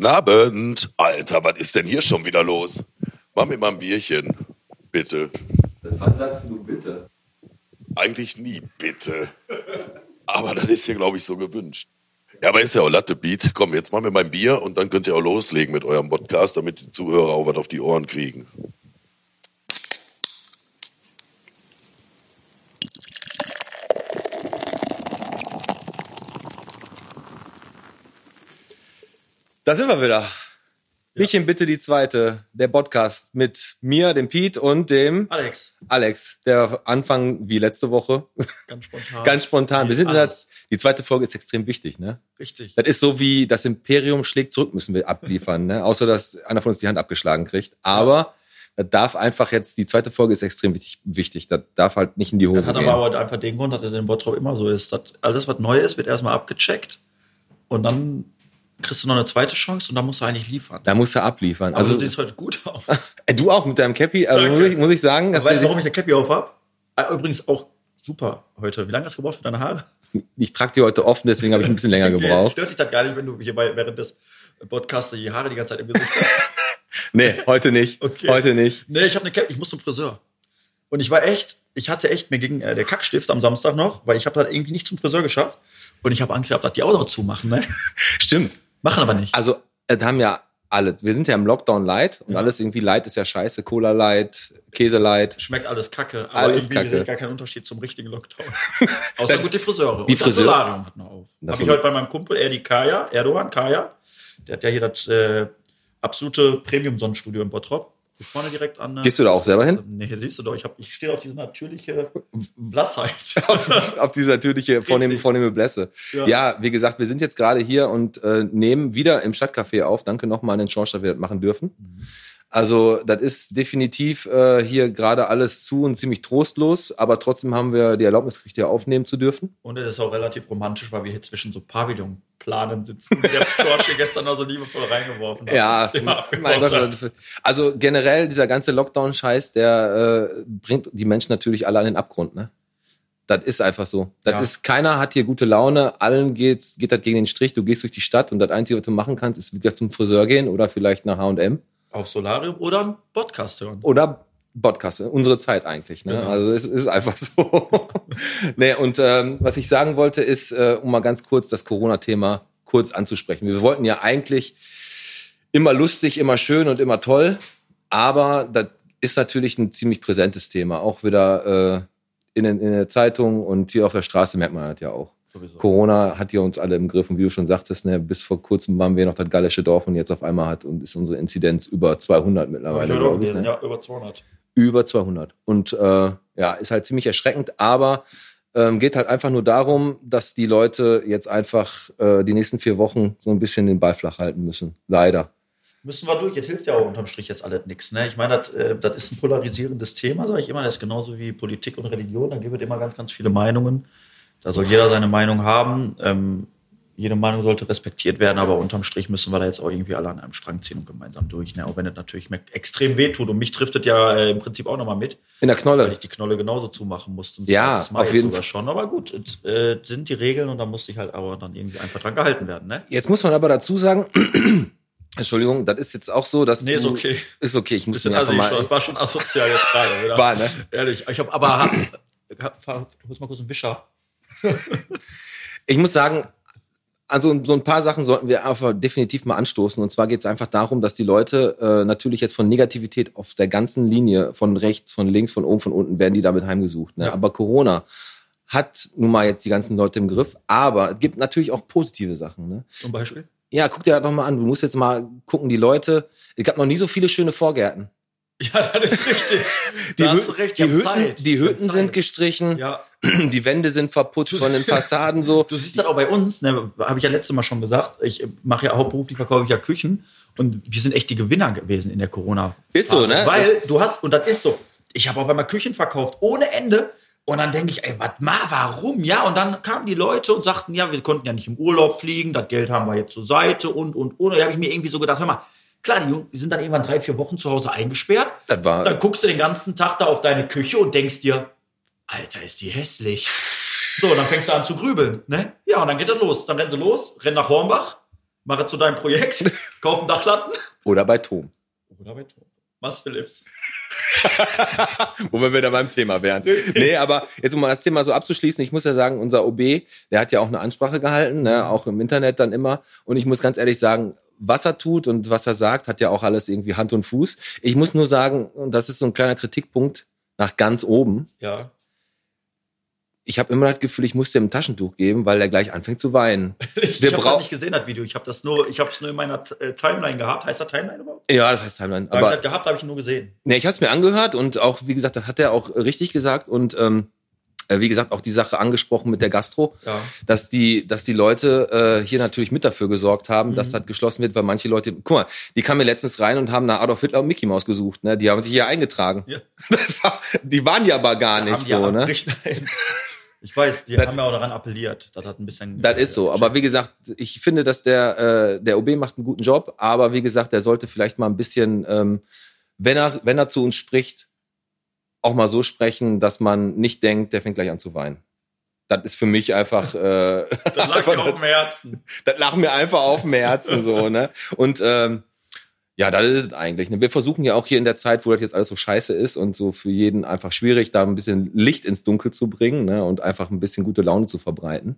Guten Abend. Alter, was ist denn hier schon wieder los? Mach mir mal ein Bierchen. Bitte. Wann sagst du bitte? Eigentlich nie bitte. Aber das ist hier, glaube ich, so gewünscht. Ja, aber ist ja auch Latte Beat. Komm, jetzt machen wir mein Bier und dann könnt ihr auch loslegen mit eurem Podcast, damit die Zuhörer auch was auf die Ohren kriegen. Da sind wir wieder. Bierchen bitte die zweite, der Podcast mit mir, dem Pete und dem Alex, Alex, der Anfang wie letzte Woche. ganz spontan. Ganz spontan. Wir sind in der, die zweite Folge ist extrem wichtig, ne? Richtig. Das ist so wie das Imperium schlägt zurück, müssen wir abliefern, ne? Außer dass einer von uns die Hand abgeschlagen kriegt. Aber das darf einfach jetzt, die zweite Folge ist extrem wichtig, wichtig. Das darf halt nicht in die Das Hose hat gehen. aber einfach den Grund, dass es in Bottrop immer so ist. Dass alles, was neu ist, wird erstmal abgecheckt und dann kriegst du noch eine zweite Chance und dann musst du eigentlich liefern. da musst du abliefern. Also, Also, du siehst heute gut aus. du auch mit deinem Cappy, also muss ich, muss ich sagen, dass weißt du, warum ich eine Cappy auf hab? Ah, Übrigens auch super heute. Wie lange hast du gebraucht für deine Haare? ich trage die heute offen, deswegen habe ich ein bisschen länger gebraucht. Stört dich das gar nicht, wenn du hier bei, während des Podcasts die Haare die ganze Zeit im Gesicht hast? Nee, heute nicht. Okay. Heute nicht. Nee, ich habe eine Cappy, ich muss zum Friseur. Und ich war echt, ich hatte echt, mir ging äh, der Kackstift am Samstag noch, weil ich habe das irgendwie nicht zum Friseur geschafft. Und ich habe Angst gehabt, dass die auch noch zumachen. Ne? Stimmt. Machen aber nicht. Also, es haben ja alle, wir sind ja im Lockdown light und alles irgendwie light ist ja scheiße. Cola light, Käse light. Schmeckt alles kacke, aber Alles irgendwie kacke. sehe ich gar keinen Unterschied zum richtigen Lockdown. Außer gut die Friseure. Die Und das Friseure- Solarium hat noch auf. Das Habe ich heute bei meinem Kumpel Erdi Kaya, Erdogan Kaya, der hat ja hier das äh, absolute Premium-Sonnenstudio in Bottrop. Hier vorne direkt an. äh, Gehst du da auch selber hin? Nee, hier siehst du doch, ich, hab, ich stehe auf diese natürliche Blassheit. auf diese natürliche vornehme, vornehme Blässe. Ja. Ja. wie gesagt, wir sind jetzt gerade hier und äh, nehmen wieder im Stadtcafé auf. Danke nochmal an den Schorsch, dass wir das machen dürfen. Also, das ist definitiv äh, hier gerade alles zu und ziemlich trostlos, aber trotzdem haben wir die Erlaubnis gekriegt, hier aufnehmen zu dürfen. Und es ist auch relativ romantisch, weil wir hier zwischen so Pavillonplanen sitzen, die der George hier gestern noch so liebevoll reingeworfen hat. Ja, mein Gott, hat. also generell dieser ganze Lockdown-Scheiß, der äh, bringt die Menschen natürlich alle an den Abgrund, ne? Das ist einfach so. Das Ja. ist, keiner hat hier gute Laune, allen geht's, geht das gegen den Strich, du gehst durch die Stadt und das Einzige, was du machen kannst, ist wieder zum Friseur gehen oder vielleicht nach H&M Auf Solarium oder einen Podcast hören. oder Podcast, unsere Zeit eigentlich. Ne? Genau. Also es ist einfach so. nee, und ähm, was ich sagen wollte, ist, äh, um mal ganz kurz das Corona-Thema kurz anzusprechen. Wir wollten ja eigentlich immer lustig, immer schön und immer toll, aber das ist natürlich ein ziemlich präsentes Thema. Auch wieder äh, in, den- in der Zeitung und hier auf der Straße merkt man das ja auch. Sowieso. Corona hat ja uns alle im Griff und wie du schon sagtest, ne, bis vor kurzem waren wir noch das gallische Dorf und jetzt auf einmal hat und ist unsere Inzidenz über 200 Hab ich mittlerweile. glaub ich, gelesen, ne? ja, über 200. über 200. Und äh, ja, ist halt ziemlich erschreckend, aber ähm, geht halt einfach nur darum, dass die Leute jetzt einfach äh, die nächsten vier Wochen so ein bisschen den Ball flach halten müssen. Leider. Müssen wir durch. Jetzt hilft ja auch unterm Strich jetzt alles nichts. Ne? Ich meine, das, äh, ist ein polarisierendes Thema, sage ich immer. Das ist genauso wie Politik und Religion. Da gibt es immer ganz, ganz viele Meinungen. Da soll jeder seine Meinung haben. Ähm, jede Meinung sollte respektiert werden, aber unterm Strich müssen wir da jetzt auch irgendwie alle an einem Strang ziehen und gemeinsam durch. Ne? Auch wenn es natürlich extrem wehtut. Und mich trifft es ja äh, im Prinzip auch nochmal mit, In der weil Knolle. ich die Knolle genauso zumachen musste. Ja, Mal auf jeden Fall. schon. Aber gut, es äh, sind die Regeln und da muss sich halt aber dann irgendwie einfach dran gehalten werden. Ne? Jetzt muss man aber dazu sagen, Entschholdigung, das ist jetzt auch so, dass Nee, ist du, okay. Ist okay, ich muss mir einfach assi, mal. schon, war schon asozial jetzt gerade, oder? War, ne? Ehrlich. Ich habe aber hab, hab, hol's mal kurz einen Wischer. Ich muss sagen, also so ein paar Sachen sollten wir einfach definitiv mal anstoßen. Und zwar geht es einfach darum, dass die Leute äh, natürlich jetzt von Negativität auf der ganzen Linie, von rechts, von links, von oben, von unten, werden die damit heimgesucht. Ne? Ja. Aber Corona hat nun mal jetzt die ganzen Leute im Griff. Aber es gibt natürlich auch positive Sachen. Ne? Zum Beispiel. Ja, guck dir das doch mal an. Du musst jetzt mal gucken, die Leute. Es gab noch nie so viele schöne Vorgärten. Ja, das ist richtig. Die, da hast du recht. die Hütten, Zeit. die Hütten sind gestrichen, Ja, die Wände sind verputzt von den Fassaden so. du siehst das auch bei uns, ne, habe ich ja letztes Mal schon gesagt. Ich mache ja hauptberuflich, verkaufe ich ja Küchen und wir sind echt die Gewinner gewesen in der Corona. Ist so, ne? Weil Das- du hast, und das ist so, ich habe auf einmal Küchen verkauft ohne Ende. Und dann denke ich, ey, was mal, warum? Ja, und dann kamen die Leute und sagten, ja, wir konnten ja nicht im Urlaub fliegen, das Geld haben wir jetzt zur Seite und, und, und. Da habe ich mir irgendwie so gedacht, hör mal, klar, die, Jungen, die sind dann irgendwann drei, vier Wochen zu Hause eingesperrt. Das war- Dann guckst du den ganzen Tag da auf deine Küche und denkst dir, Alter, ist die hässlich. So, dann fängst du an zu grübeln, ne? Ja, und dann geht das los. Dann rennen sie los, rennen nach Hornbach, Mache zu deinem Projekt, kauf einen Dachlatten. Oder bei Tom. Oder bei Tom. Was Philips. Wo wir wieder beim Thema wären. Nee, aber jetzt um mal das Thema so abzuschließen, ich muss ja sagen, unser OB, der hat ja auch eine Ansprache gehalten, ne, auch im Internet dann immer. Und ich muss ganz ehrlich sagen, was er tut und was er sagt, hat ja auch alles irgendwie Hand und Fuß. Ich muss nur sagen, und das ist so ein kleiner Kritikpunkt nach ganz oben. Ja. Ich habe immer das Gefühl, ich muss dir ein Taschentuch geben, weil er gleich anfängt zu weinen. Ich, habe das nicht gesehen, das Video. Ich habe das nur, ich habe es nur in meiner äh, Timeline gehabt. Heißt das Timeline überhaupt? Ja, das heißt Timeline. Da hab ich Aber das gehabt, habe ich nur gesehen. Nee, ich habe es mir angehört und auch, wie gesagt, das hat er auch richtig gesagt und ähm, äh, wie gesagt, auch die Sache angesprochen mit der Gastro, Ja. dass die, dass die Leute äh, hier natürlich mit dafür gesorgt haben, Mhm. dass das geschlossen wird, weil manche Leute, guck mal, die kamen mir letztens rein und haben nach Adolf Hitler und Mickey Maus gesucht, ne? Die haben sich hier eingetragen. Ja. War, die waren ja aber gar Da nicht so, aber ne? richtig- Nein. Ich weiß, die Das- haben ja auch daran appelliert. Das hat ein bisschen. Das ist so. Aber wie gesagt, ich finde, dass der, äh, der OB macht einen guten Job, aber wie gesagt, der sollte vielleicht mal ein bisschen, ähm, wenn er, wenn er zu uns spricht, auch mal so sprechen, dass man nicht denkt, der fängt gleich an zu weinen. Das ist für mich einfach, äh, Das lag mir auf dem Herzen. das lag mir einfach auf dem Herzen so, ne? Und ähm, ja, das ist es eigentlich. Ne? Wir versuchen ja auch hier in der Zeit, wo das jetzt alles so scheiße ist und so für jeden einfach schwierig, da ein bisschen Licht ins Dunkel zu bringen ne? und einfach ein bisschen gute Laune zu verbreiten.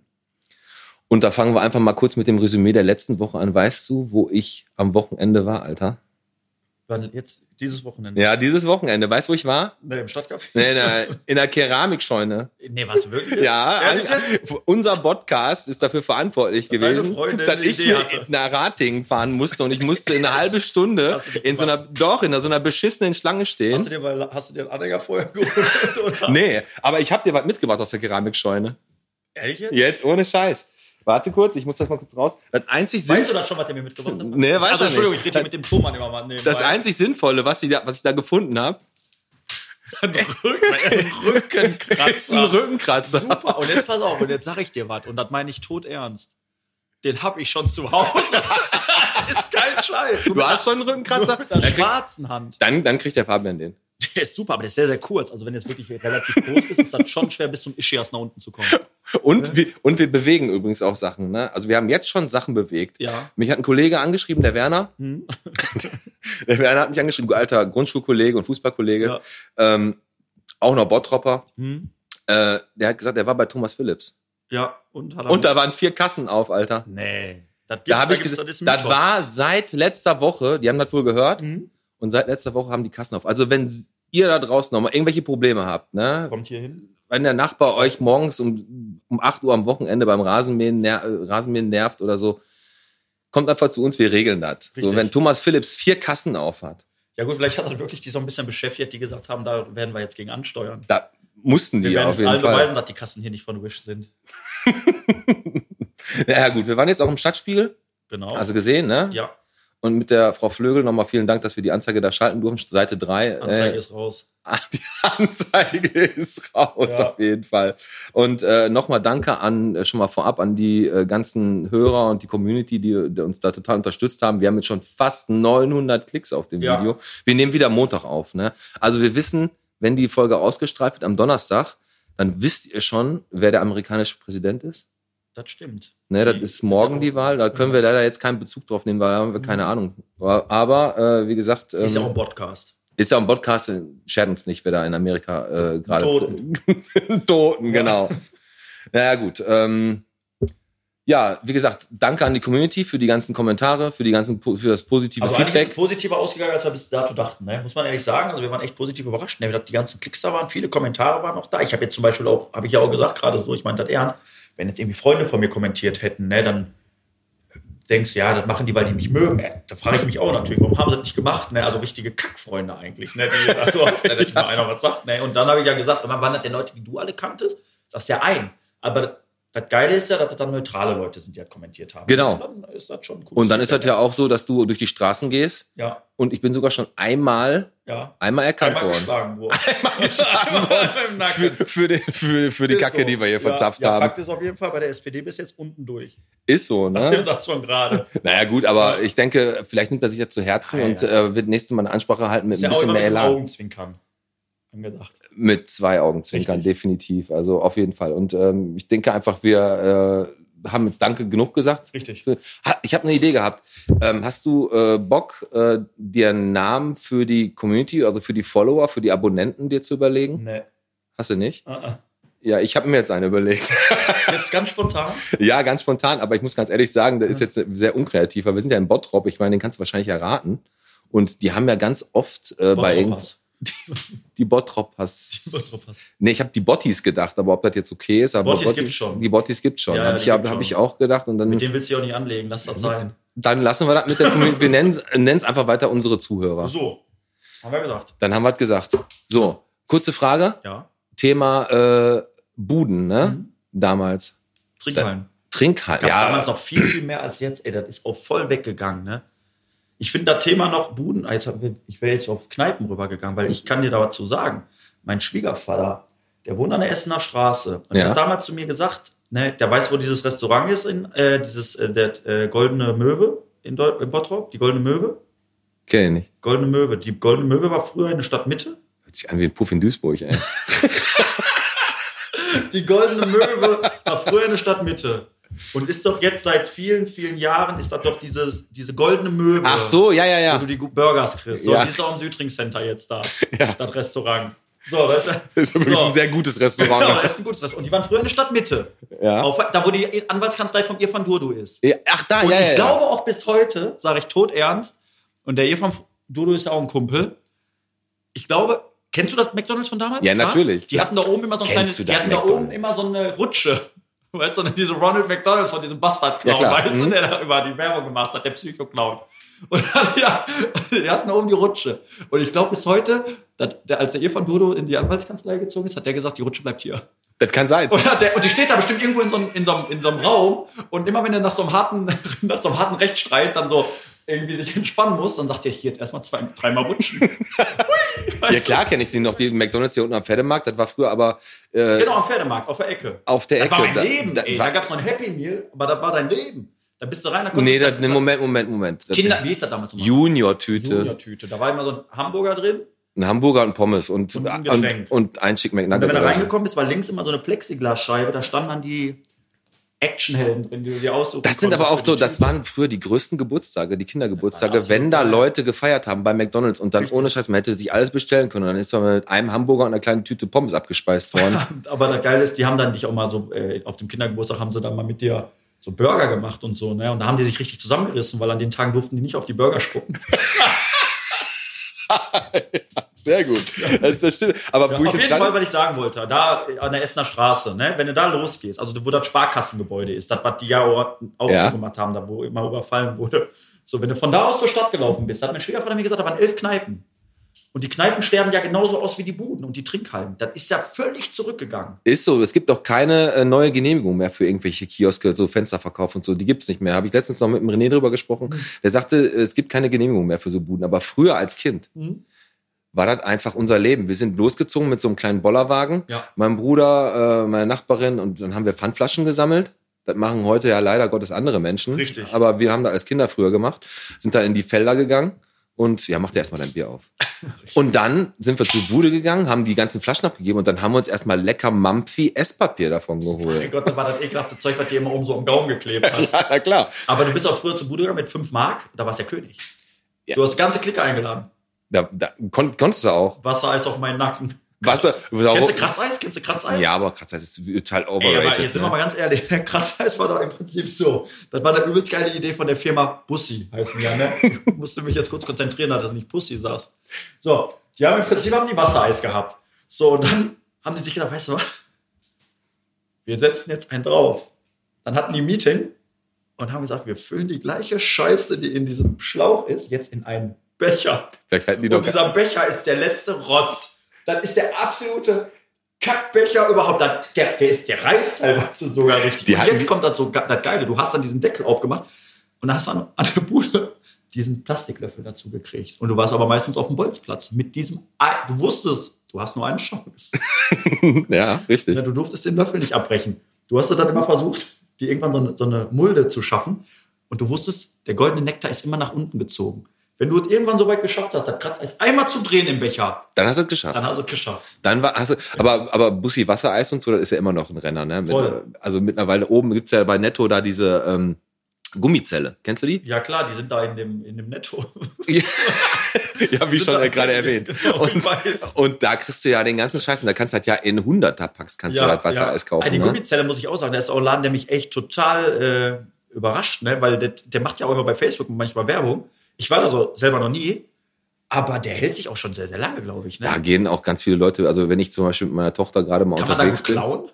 Und da fangen wir einfach mal kurz mit dem Resümee der letzten Woche an. Weißt du, wo ich am Wochenende war, Alter? Wann jetzt dieses Wochenende? Ja, dieses Wochenende. Weißt du, wo ich war? Nee, im Stadtcafé? Nee, in der, in der Keramikscheune. Nee, was wirklich? Ja, an, jetzt? unser Podcast ist dafür verantwortlich deine gewesen, Freundin dass ich Idee hatte. nach Ratingen fahren musste und ich musste in einer halben Stunde in so einer, doch, in so einer beschissenen Schlange Hast du stehen. dir, weil, hast du dir einen Anhänger vorher geholt? Oder? Nee, aber ich habe dir was mitgebracht aus der Keramikscheune. Ehrlich jetzt? Jetzt ohne Scheiß. Warte kurz, ich muss das mal kurz raus. Das einzig Weißt du Sinn- das schon, was der mir mitgebracht hat? Nee, weiß also, nicht. Entschuldigung, ich rede hier mit dem Thomann immer mal. das einzig Sinnvolle, was, ich da, was ich da gefunden habe, ein Rückenkratzer. ein Rückenkratzer. Super. Und jetzt pass auf, und jetzt sag ich dir was. Und das meine ich tot ernst. Den hab ich schon zu Hause. ist kein Scheiß. Du hast schon einen Rückenkratzer? Mit der schwarzen Hand. dann, dann kriegt der Fabian den. Der ist super, aber der ist sehr, sehr kurz. Also wenn du jetzt wirklich relativ groß bist, ist das schon schwer, bis zum Ischias nach unten zu kommen. Und, wir, und wir bewegen übrigens auch Sachen. Ne? Also wir haben jetzt schon Sachen bewegt. Ja. Mich hat ein Kollege angeschrieben, der Werner. der Werner hat mich angeschrieben, alter Grundschulkollege und Fußballkollege. Ja. Ähm, auch noch Bottropper. Hm? Äh, der hat gesagt, er war bei Thomas Phillips. Ja, und hat er Und da waren vier Kassen auf, Alter. Nee. Das Da habe ich gibt's- gesagt, das, ist das war seit letzter Woche, die haben das wohl gehört, Mhm. und seit letzter Woche haben die Kassen auf. Also wenn ihr da draußen noch mal irgendwelche Probleme habt, ne, Kommt hier hin. wenn der Nachbar euch morgens um, um 8 Uhr am Wochenende beim Rasenmähen, ner äh, Rasenmähen nervt oder so, kommt einfach zu uns, wir regeln das. So, wenn Thomas Phillips vier Kassen auf hat, Ja gut, vielleicht hat er wirklich die so ein bisschen beschäftigt, die gesagt haben, da werden wir jetzt gegen ansteuern. da mussten die Wir werden auf es jeden allen Fall. beweisen, dass die Kassen hier nicht von Wish sind. Ja gut, wir waren jetzt auch im Stadtspiegel, Genau. also gesehen, ne? ja, Und mit der Frau Flögel nochmal vielen Dank, dass wir die Anzeige da schalten durften, Seite 3. Anzeige ist raus. Ah, Die Anzeige ist raus, Ja. auf jeden Fall. Und äh, nochmal danke an, äh, schon mal vorab an die äh, ganzen Hörer und die Community, die, die uns da total unterstützt haben. Wir haben jetzt schon fast 900 Klicks auf dem Ja. Video. Wir nehmen wieder Montag auf. Ne? Also wir wissen, wenn die Folge ausgestrahlt wird am Donnerstag, dann wisst ihr schon, wer der amerikanische Präsident ist. Das stimmt. Ne, das ist morgen die Wahl. Da können wir leider jetzt keinen Bezug drauf nehmen, weil da haben wir keine Ahnung. Aber äh, wie gesagt, ähm, Ist ja auch ein Podcast. ist ja ein Podcast, äh, schert uns nicht, wer da in Amerika äh, gerade. Toten. Toten, genau. naja, gut. Ähm, ja, wie gesagt, danke an die Community für die ganzen Kommentare, für die ganzen für das positive Also ist Feedback. es positiver ausgegangen, als wir bis dato dachten. Ne? Muss man ehrlich sagen. Also wir waren echt positiv überrascht. Ne? Die ganzen Klicks da waren, viele Kommentare waren noch da. Ich habe jetzt zum Beispiel auch, habe ich ja auch gesagt, gerade so, ich meine das ernst, wenn jetzt irgendwie Freunde von mir kommentiert hätten, ne, dann denkst ja, das machen die, weil die mich mögen. Äh, Da frage ich mich auch natürlich, warum haben sie das nicht gemacht? Ne? Also richtige Kackfreunde eigentlich. Ne? Die, also, hast, ne, dass mal einer was sagt. Ne? Und dann habe ich ja gesagt, waren das denn Leute, die du alle kanntest? Das ist ja ein. Aber das Geile ist ja, dass das dann neutrale Leute sind, die das kommentiert haben. Genau. Und dann ist das schon cool. Und dann ist das ja auch so, dass du durch die Straßen gehst Ja, und ich bin sogar schon einmal, ja. einmal erkannt Einmal worden. geschlagen worden. Einmal geschlagen worden. Für, für, die, für, für die Kacke, so. die wir hier ja, verzapft ja, haben. Fakt ist auf jeden Fall, bei der SPD bis jetzt unten durch. Ist so, Dem ne? Satz von gerade. Naja, gut, aber ich denke, vielleicht nimmt er sich das zu Herzen Ah, und ja. äh, wird nächstes Mal eine Ansprache halten mit Ist ein ja auch bisschen immer mehr Elan. Augenzwinkern angedacht. Mit zwei Augenzwinkern, Richtig. definitiv. Also auf jeden Fall. Und ähm, ich denke einfach, wir, äh, haben jetzt Danke genug gesagt. Richtig. Ich habe eine Idee gehabt. Ähm, hast du äh, Bock, äh, dir einen Namen für die Community, also für die Follower, für die Abonnenten dir zu überlegen? Nee. Hast du nicht? Uh -uh. Ja, ich habe mir jetzt eine überlegt. Jetzt ganz spontan. ja, ganz spontan, aber ich muss ganz ehrlich sagen, das ist jetzt sehr unkreativ, weil wir sind ja in Bottrop, ich meine, den kannst du wahrscheinlich erraten. Und die haben ja ganz oft äh, bei irgend- Bottropas. die Bottropas. Nee, ich habe die Bottis gedacht, aber ob das jetzt okay ist, aber Bottis gibt's schon. Die Bottis gibt's schon. Ja, hab ja, ich, die hab, ich auch gedacht und dann Mit dem willst du dich auch nicht anlegen. Lass das sein. dann lassen wir das mit der Community. Wir nennen es einfach weiter unsere Zuhörer. So. Haben wir gesagt. Dann haben wir es gesagt. So, kurze Frage. Ja. Thema äh, Buden, ne? Mhm. Damals. Trinkhallen. Trinkhallen. Gab's Ja, damals noch viel, viel mehr als jetzt. Ey, das ist auch voll weggegangen, ne? Ich finde das Thema noch Buden, wir- ich wäre jetzt auf Kneipen rübergegangen, weil ich kann dir da was zu sagen. Mein Schwiegervater, der wohnt an der Essener Straße. Und der Ja. hat damals zu mir gesagt, ne, der weiß, wo dieses Restaurant ist, in, äh, dieses, äh, der äh, Goldene Möwe in, Deu in Bottrop, die Goldene Möwe. kenn ich nicht. Goldene Möwe. Die Goldene Möwe war früher in der Stadtmitte. Hört sich an wie ein Puff in Duisburg, ey. Die Goldene Möwe war früher in der Stadtmitte. Und ist doch jetzt seit vielen, vielen Jahren, ist das doch dieses, diese Goldene Möwe. Ach so, ja, ja, wo ja. du die Burgers kriegst. So, Ja. die ist auch im Südring Center jetzt da. Ja. Das Restaurant. So, das ist, Das ist übrigens so. ein sehr gutes Ja, Restaurant. das ist ein gutes Restaurant. Und die waren früher in der Stadtmitte. Ja. Auf, da, wo die Anwaltskanzlei von Irfan Durdu ist. Ja, ach da, Und ja, ich ja, ja. glaube auch bis heute, sage ich tot ernst, und der Irfan Durdu ist ja auch ein Kumpel. Ich glaube, kennst du das McDonalds von damals? Ja, natürlich. Die hatten da oben immer so ein Kennst kleines, die hatten da oben McDonald's? immer so eine Rutsche. Weißt du, diese Ronald McDonalds von diesem Bastard-Clown, Ja, weißt du, Mhm. der da über die Werbung gemacht hat, der Psycho-Clown. Und dann, ja, die hatten oben die Rutsche. Und ich glaube bis heute, der, als der Irfan Durdu in die Anwaltskanzlei gezogen ist, hat der gesagt, die Rutsche bleibt hier. Das kann sein. Und, hat der, und die steht da bestimmt irgendwo in so, einem, in, so einem, in so einem Raum. Und immer wenn er nach so einem harten, nach so einem harten Rechtsstreit dann so irgendwie sich entspannen muss, dann sagt er, ich gehe jetzt erstmal zwei, dreimal rutschen. Ja, klar kenne ich sie noch. Die McDonalds hier unten am Pferdemarkt, das war früher aber äh, Genau, am Pferdemarkt, auf der Ecke. auf der Das Ecke. war mein Da- Leben, da, war- Da gab's noch ein Happy Meal, aber das war dein Leben. Da bist du rein, da nee, das, nee, Moment, Moment, Moment. Das, Kinder, wie hieß das damals? Junior-Tüte. Junior-Tüte. Da war immer so ein Hamburger drin. Ein Hamburger und Pommes und, Und ein und, und ein Chick Und wenn McNugget. du da reingekommen bist, war links immer so eine Plexiglasscheibe, da standen dann die Actionhelden drin, die du dir aussuchen Das sind aber auch so, das waren früher die größten Geburtstage, die Kindergeburtstage, wenn da. Leute gefeiert haben bei McDonalds und dann ohne Scheiß, man hätte sich alles bestellen können. Und dann ist man mit einem Hamburger und einer kleinen Tüte Pommes abgespeist worden. Aber das Geile ist, die haben dann dich auch mal so, äh, auf dem Kindergeburtstag haben sie dann mal mit dir so Burger gemacht und so, ne? Und da haben die sich richtig zusammengerissen, weil an den Tagen durften die nicht auf die Burger spucken. Sehr gut. Das, das stimmt. Aber wo ich auf jetzt jeden Fall, weil ich sagen wollte, da an der Essener Straße, ne? Wenn du da losgehst, also wo das Sparkassengebäude ist, das, was die ja auch Ja. zugemacht haben, da wo immer überfallen wurde. So, wenn du von da aus zur Stadt gelaufen bist, hat mein Schwiegervater mir gesagt, da waren elf Kneipen. Und die Kneipen sterben ja genauso aus wie die Buden und die Trinkhallen. Das ist ja völlig zurückgegangen. Ist so, es gibt auch keine äh, neue Genehmigung mehr für irgendwelche Kioske, so Fensterverkauf und so. Die gibt's nicht mehr. Habe ich letztens noch mit dem René drüber gesprochen. Mhm. Der sagte, es gibt keine Genehmigung mehr für so Buden. Aber früher als Kind Mhm. War das einfach unser Leben. Wir sind losgezogen mit so einem kleinen Bollerwagen. Ja. Mein Bruder, äh, meine Nachbarin und dann haben wir Pfandflaschen gesammelt. Das machen heute ja leider Gottes andere Menschen. Richtig. Aber wir haben das als Kinder früher gemacht. Sind da in die Felder gegangen. Und ja, mach dir erstmal dein Bier auf. Und dann sind wir zur Bude gegangen, haben die ganzen Flaschen abgegeben und dann haben wir uns erstmal lecker Mampfi Esspapier davon Mein geholt. Gott, das war das ekelhafte Zeug, was dir immer oben so am Gaumen geklebt hat. Ja, na klar. Aber du bist auch früher zu Bude gegangen mit 5 Mark, da warst du ja König. Ja. Du hast die ganze Clique eingeladen. Da, da kon konntest du auch. Wassereis auf meinen Nacken. Wasser. Kennst du Kratzeis? Kennst du Kratzeis? Ja, aber Kratzeis ist total Ey, aber overrated. jetzt sind wir mal ne? ganz ehrlich, Kratzeis war doch im Prinzip so. Das war eine übelst geile Idee von der Firma Bussi, heißen ja, ne? Ich musste mich jetzt kurz konzentrieren, dass das nicht Pussy saß. So, die haben im Prinzip haben die Wassereis gehabt. So, und dann haben die sich gedacht, weißt du was? Wir setzen jetzt einen drauf. Dann hatten die Meeting und haben gesagt, wir füllen die gleiche Scheiße, die in diesem Schlauch ist, jetzt in einen Becher. Die. Und dieser Becher ist der letzte Rotz. Das ist der absolute Kackbecher überhaupt. Der, der, ist, der reißt teilweise sogar richtig. Die und jetzt kommt das so das Geile. Du hast dann diesen Deckel aufgemacht und dann hast du an, an der Bude diesen Plastiklöffel dazu gekriegt. Und du warst aber meistens auf dem Bolzplatz mit diesem, du wusstest, du hast nur eine Chance. Ja, richtig. Ja, du durftest den Löffel nicht abbrechen. Du hast dann immer versucht, dir irgendwann so eine, so eine Mulde zu schaffen. Und du wusstest, der goldene Nektar ist immer nach unten gezogen. Wenn du es irgendwann so weit geschafft hast, das Kratzeis einmal zu drehen im Becher, Dann hast du es geschafft. dann hast du es geschafft. Dann war, hast du, aber, aber Bussi Wassereis und so, das ist ja immer noch ein Renner, ne? Mit, Voll. also mittlerweile oben gibt's ja bei Netto da diese ähm, Gummizelle. Kennst du die? Ja klar, die sind da in dem, in dem Netto. Ja, ja wie schon da- äh, gerade erwähnt. Und, und da kriegst du ja den ganzen Scheiß. Und da kannst du halt ja in 100er Packs kannst du halt Wassereis kaufen. Ah, Die ne? Gummizelle muss ich auch sagen, der ist auch ein Laden, der mich echt total äh, überrascht, ne? weil der, der macht ja auch immer bei Facebook manchmal Werbung. Ich war da so selber noch nie, aber der hält sich auch schon sehr, sehr lange, glaube ich. Ne? Da gehen auch ganz viele Leute, also wenn ich zum Beispiel mit meiner Tochter gerade mal Kann man da unterwegs gut klauen?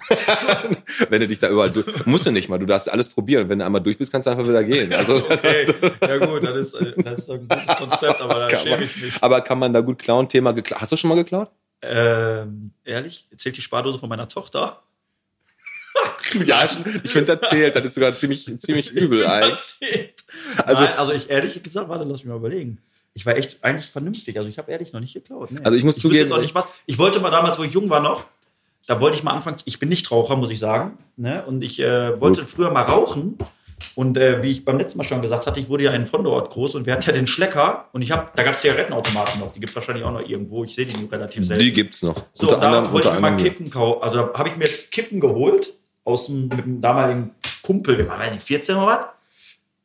wenn du dich da überall durch, musst du nicht mal, du darfst alles probieren. Wenn du einmal durch bist, kannst du einfach wieder gehen. Also, Okay, ja gut, das ist, äh, das ist ein gutes Konzept, aber da kann schäme man, ich mich. aber kann man da gut klauen? Thema geklaut. Hast du schon mal geklaut? Ähm, ehrlich, zählt die Spardose von meiner Tochter? Ja, ich finde, das zählt. Das ist sogar ziemlich, ziemlich übel eigentlich. Also, Nein, also ich ehrlich gesagt, warte, lass mich mal überlegen. Ich war echt eigentlich vernünftig. Also ich habe ehrlich noch nicht geklaut. Nee. Also ich muss wüsste zugeben- auch nicht was. Ich wollte mal damals, wo ich jung war noch, da wollte ich mal anfangen. Ich bin nicht Raucher, muss ich sagen. Ne? Und ich äh, wollte früher mal rauchen. Und äh, wie ich beim letzten Mal schon gesagt hatte, ich wurde ja in Vonderort groß und wir hatten ja den Schlecker. Und ich habe, da gab es Zigarettenautomaten noch. Die gibt es wahrscheinlich auch noch irgendwo. Ich sehe die relativ selten. Die gibt's noch. So, und da wollte ich mir mal Kippen kaufen. Also da habe ich mir Kippen geholt aus dem, mit dem damaligen Kumpel, wir waren, weiß nicht, 14 oder was.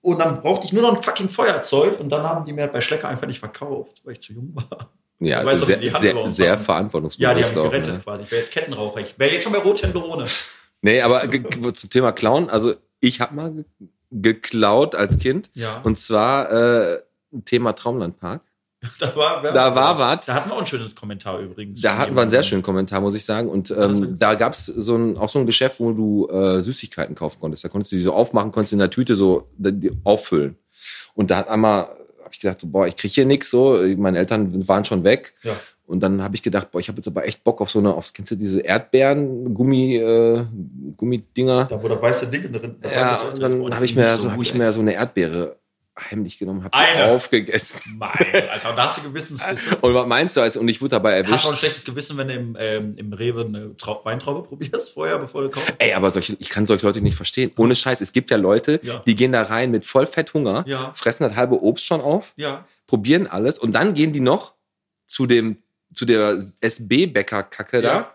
Und dann brauchte ich nur noch ein fucking Feuerzeug und dann haben die mir bei Schlecker einfach nicht verkauft, weil ich zu jung war. Ja, weißt sehr, sehr, sehr verantwortungsbewusst. Ja, die haben mich auch, gerettet ne? quasi. Ich wäre jetzt Kettenraucher. Ich wäre jetzt schon bei Rothände ohne. Nee, aber zum Thema Klauen, also ich habe mal ge geklaut als Kind. Ja. Und zwar äh, Thema Traumlandpark. Da war, Da war was. Da hatten wir auch ein schönes Kommentar übrigens. Da hatten wir einen sehr schönen Kommentar, muss ich sagen. Und ähm, da gab's so ein, auch so ein Geschäft, wo du äh, Süßigkeiten kaufen konntest. Da konntest du die so aufmachen, konntest in der Tüte so auffüllen. Und da hat einmal, habe ich gedacht, so, boah, ich krieg hier nix so. Meine Eltern waren schon weg. Ja. Und dann habe ich gedacht, boah, ich habe jetzt aber echt Bock auf so eine, auf, kennst du diese Erdbeeren, Gummi, äh, Gummidinger? Da, wo das weiße Ding drin das Ja, und dann habe ich mir so, habe ich mir so eine Erdbeere heimlich genommen, habe Eine? aufgegessen. Mein, Alter, da hast du Gewissensbisse. Und was meinst du, als, und ich wurde dabei Hast du ein erwischt. schlechtes Gewissen, wenn du im, ähm, im Rewe eine Trau Weintraube probierst vorher, bevor du kaufst? Ey, aber solche, ich kann solche Leute nicht verstehen. Ohne Scheiß, es gibt ja Leute, Ja. die gehen da rein mit Vollfetthunger, Ja. fressen das halbe Obst schon auf, Ja. probieren alles und dann gehen die noch zu dem, zu der SB-Bäcker-Kacke da,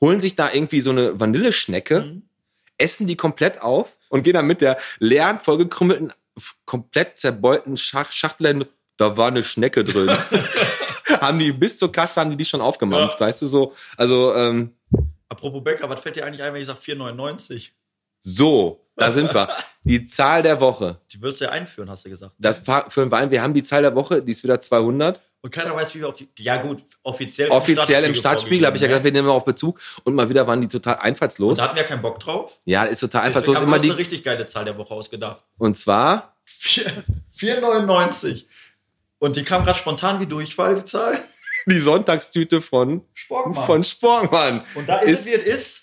holen sich da irgendwie so eine Vanilleschnecke, Mhm. essen die komplett auf und gehen dann mit der leeren, vollgekrümmelten, komplett zerbeulten Schach Schachtel hin, da war eine Schnecke drin. haben die bis zur Kasse haben die die schon aufgemampft, weißt du so. Also ähm, Apropos Bäcker, was fällt dir eigentlich ein, wenn ich sage 4,99? so, da sind wir. Die Zahl der Woche. Die würdest du ja einführen, hast du gesagt. Das für den Wein, wir haben die Zahl der Woche, die ist wieder 200. Und keiner weiß, wie wir auf die. Ja, gut, offiziell. Offiziell im Stadtspiegel habe ich ja gesagt, vorgegeben, wir nehmen auf Bezug. Und mal wieder waren die total ne? einfallslos. Da hatten wir ja keinen Bock drauf. Ja, ist total Deswegen einfallslos. haben wir eine richtig geile Zahl der Woche ausgedacht. und zwar 4,99. Und die kam gerade spontan wie Durchfall, die Zahl. die Sonntagstüte von, Sporkmann. von Sporkmann. Und da ist, es, wie es ist.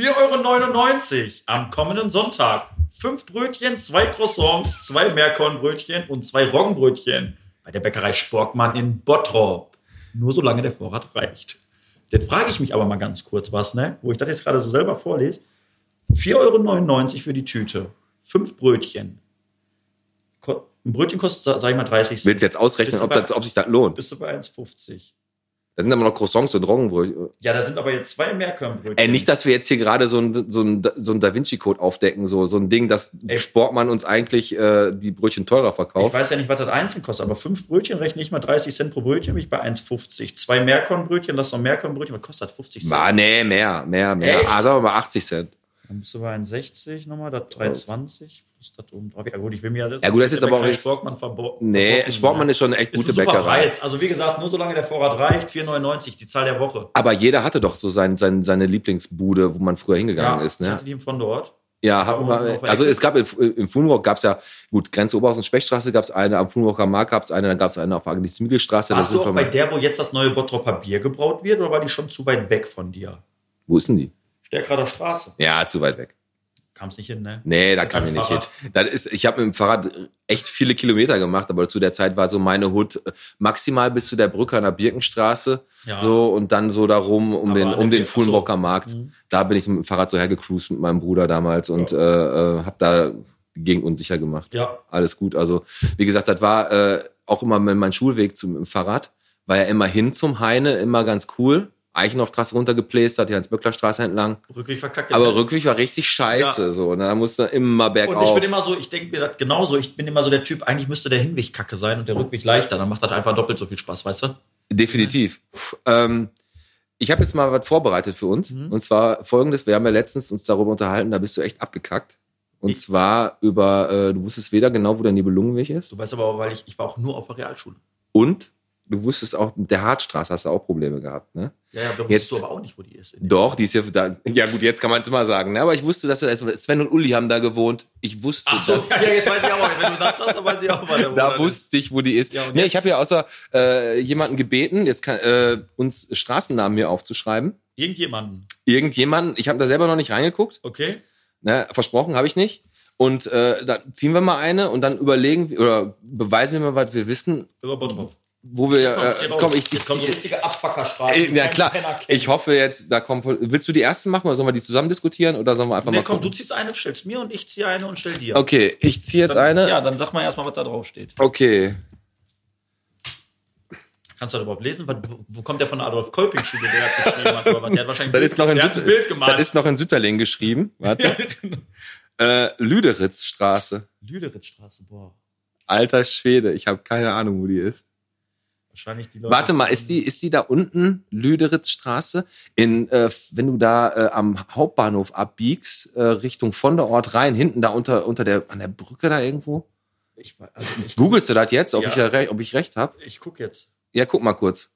4,99 Euro am kommenden Sonntag. Fünf Brötchen, zwei Croissants, zwei Meerkornbrötchen und zwei Roggenbrötchen bei der Bäckerei Sporkmann in Bottrop. Nur solange der Vorrat reicht. Jetzt frage ich mich aber mal ganz kurz was, ne? wo ich das jetzt gerade so selber vorlese. 4,99 Euro für die Tüte. Fünf Brötchen. Ein Brötchen kostet, sag ich mal, 30 Cent. Willst du jetzt ausrechnen, ob, bei- das, ob sich das lohnt? Bist du bei 1,50. Da sind aber noch Croissants und Roggenbrötchen. Ja, da sind aber jetzt zwei Meerkörnbrötchen. Ey, nicht, dass wir jetzt hier gerade so ein, so ein, so ein Da Vinci-Code aufdecken, so, so ein Ding, dass Ey. Sportmann uns eigentlich äh, die Brötchen teurer Ich verkauft. weiß ja nicht, was das einzeln kostet, aber fünf Brötchen rechne ich mal 30 Cent pro Brötchen, bin ich bei 1,50. Zwei Meerkornbrötchen, das ist noch Meerkornbrötchen, was kostet das? 50 Cent? Ah, nee, mehr, mehr, mehr. Echt? Ah, sagen wir mal 80 Cent. Dann bist du bei 1,60 nochmal, das 3,20 plus das oben drauf. Ja gut, ich will mir das Ja gut, das ist aber auch jetzt- Sportmann verbo Nee, verboten, Sportmann ist schon eine echt ist gute ein super Bäckerei. Preis. Also wie gesagt, nur solange der Vorrat reicht, 4,99, die Zahl der Woche. Aber jeder hatte doch so sein, sein, seine Lieblingsbude, wo man früher hingegangen ist, ich ne? hatte die von dort. Ja, unten wir, also es gab in, im Fulmrock gab's ja, gut, Grenze Oberhaus und Spechtstraße gab's eine, am Fulmrocker Markt gab's eine, dann gab's eine auf der Agnes-Miegelstraße. Warst du auch bei der, wo jetzt das neue Bottropper Bier gebraut wird, oder war die schon zu weit weg von dir? Wo ist denn die? Stärkrader Straße. Ja, zu weit weg. Kam's nicht hin, ne? Nee, da kam ich nicht hin. Fahrrad. Das ist, ich habe mit dem Fahrrad echt viele Kilometer gemacht, aber zu der Zeit war so meine Hut äh, maximal bis zu der Brücke an der Birkenstraße. Ja. So und dann so darum um Aber den um den Fuhlenbrocker Markt. Da bin ich mit dem Fahrrad so hergecruised mit meinem Bruder damals und äh, äh, habe da die Gegend unsicher gemacht. Ja. Alles gut. Also, wie gesagt, das war äh, auch immer mein Schulweg zum Fahrrad. War ja immer hin zum Heine, immer ganz cool. Eichenhoffstraße runtergeplästert, die Hans-Böckler-Straße entlang. Rückweg verkackt. Aber Rückweg war richtig scheiße. Ja. So, und da musste immer Und bergauf. ich bin immer so, ich denke mir das genauso, ich bin immer so der Typ, eigentlich müsste der Hinweg kacke sein und der Rückweg leichter, dann macht das einfach doppelt so viel Spaß, weißt du? Definitiv. Ähm, ich habe jetzt mal was vorbereitet für uns. Mhm. Und zwar folgendes: Wir haben ja letztens uns darüber unterhalten, da bist du echt abgekackt. Und zwar über, äh, du wusstest weder genau, wo der Nibelungenweg ist. Du weißt aber, weil ich, ich war auch nur auf der Realschule. Und du wusstest auch, mit der Hartstraße hast du auch Probleme gehabt, ne? Ja, ja, da wusstest Jetzt- du aber auch nicht, wo die ist. Doch, die ist ja da. Ja gut, jetzt kann man es mal sagen, ne? Aber ich wusste, dass da ist. Sven und Uli haben da gewohnt. Ich wusste, Ach so, ja, jetzt weiß ich auch, wenn du das sagst, dann weiß ich auch, wo Da wusste ich, wo die ist. Ja, nee, ich habe ja außer äh, jemanden gebeten, jetzt kann, äh, uns Straßennamen hier aufzuschreiben. Irgendjemanden. Irgendjemanden, ich habe da selber noch nicht reingeguckt. Okay? Ne, versprochen habe ich nicht. Und äh, dann ziehen wir mal eine und dann überlegen wir- oder beweisen wir mal, was wir wissen, Über Bottrop. Wo wir. Komm, Äh, komm, ich, ich Jetzt kommt so richtige Abfuckerstraße. äh, ja klar. Ich hoffe jetzt, da kommt. Willst du die ersten machen oder sollen wir die zusammen diskutieren oder sollen wir einfach Nee, mal komm, du gucken? ziehst eine, stellst mir und ich ziehe eine und stell dir. Okay, ich ziehe jetzt Dann, eine. Ja, dann sag mal erstmal, was da drauf steht. Okay. Kannst du das überhaupt lesen? Wo, kommt der von der Adolf Kolping Schule, der hat geschrieben hat? Oder was? Der hat wahrscheinlich Das ein ist noch in, der hat ein Süd Bild gemacht. das ist noch in Sütterling geschrieben. Warte. äh, Lüderitzstraße. Lüderitzstraße, boah. Alter Schwede, ich habe keine Ahnung, wo die ist. Wahrscheinlich die Leute. Warte mal, ist die, ist die da unten, Lüderitzstraße? In, äh, wenn du da äh, am Hauptbahnhof abbiegst, äh, Richtung von der Ort rein, hinten da unter, unter der, an der Brücke da irgendwo? Ich, weiß- also ich, Googlest du das jetzt, ob, Ja. ich, da recht, ob ich recht habe? ich guck jetzt. Ja, guck mal kurz.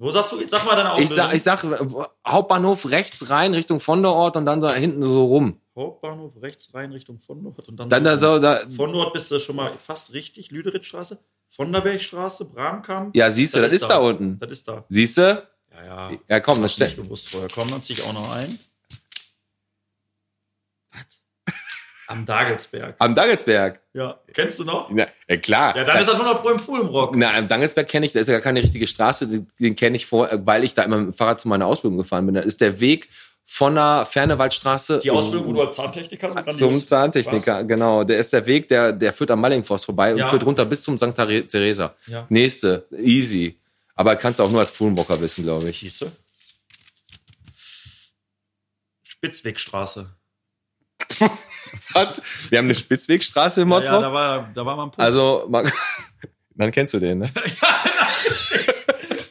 Wo sagst du, jetzt sag mal deine Ich Ausbildung. sag, ich sag, Hauptbahnhof rechts rein, Richtung von der Ort und dann so hinten so rum. Hauptbahnhof rechts rein Richtung von Nord und dann, Dann da so, da, von Nord bist du schon mal fast richtig, Lüderitzstraße, von der Bergstraße, Bramkamp. ja, siehst du, das, ist da unten. Das ist da. Siehst du? Ja, ja. Ja, komm, das nicht steht. gewusst vorher. Komm, dann zieh ich auch noch ein. Was? Am Dagelsberg. Am Dangelsberg. Ja. Kennst du noch? Ja, ja klar. Ja, dann ist das 100 Pro im Fulmrock. Na, am Dangelsberg kenne ich, da ist ja gar keine richtige Straße, den, den kenne ich vor, weil ich da immer mit dem Fahrrad zu meiner Ausbildung gefahren bin. Da ist der Weg von der Fernewaldstraße Die Ausbildung, wo du als Zahntechniker so zum Zahntechniker, genau. Der ist der Weg, der, der führt am Mallingforst vorbei und Ja. führt runter bis zum St. Ther- Theresa. Ja. Nächste, easy. Aber kannst du auch nur als Fuhlenbocker wissen, glaube Was? ich. Siehst du? Spitzwegstraße. Was? Wir haben eine Spitzwegstraße im Ja, Motto. ja, da war, da war mal ein Punkt. also, man, dann kennst du den, ne?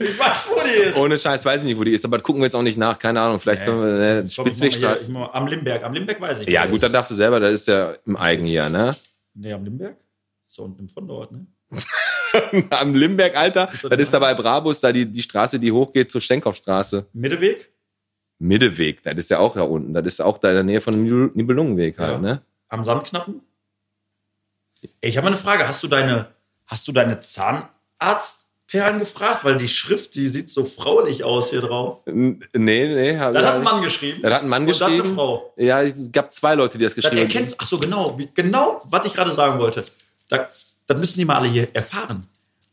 ich weiß, wo die ist. Ohne Scheiß weiß ich nicht, wo die ist, aber gucken wir jetzt auch nicht nach. Keine Ahnung, vielleicht können wir, hier- Spitzwegstraße. Am Limberg. Am Limberg weiß ich. Ja, gut, dann ist. darfst du selber, das ist ja im Eigen hier, ne? Nee, am Limberg? So unten im Fondort, ne? Am Limberg, Alter, das das ist da bei Brabus, da die, die Straße, die hochgeht zur Stenkopfstraße. Mitteweg? Middeweg, das ist ja auch da unten, das ist auch da in der Nähe von dem Nibel- Nibelungenweg halt, Ja. ne? Am Sandknappen? Ey, ich habe mal eine Frage. Hast du deine, hast du deine Zahnarztperlen gefragt? Weil die Schrift, die sieht so fraulich aus hier drauf. Nee, nee. hab- Das hat ein Mann geschrieben. Das hat ein Mann Und dann geschrieben. eine Frau. Ja, es gab zwei Leute, die das geschrieben erkennst du. Ach so, genau. Genau, was ich gerade sagen wollte. Da, das müssen die mal alle hier erfahren.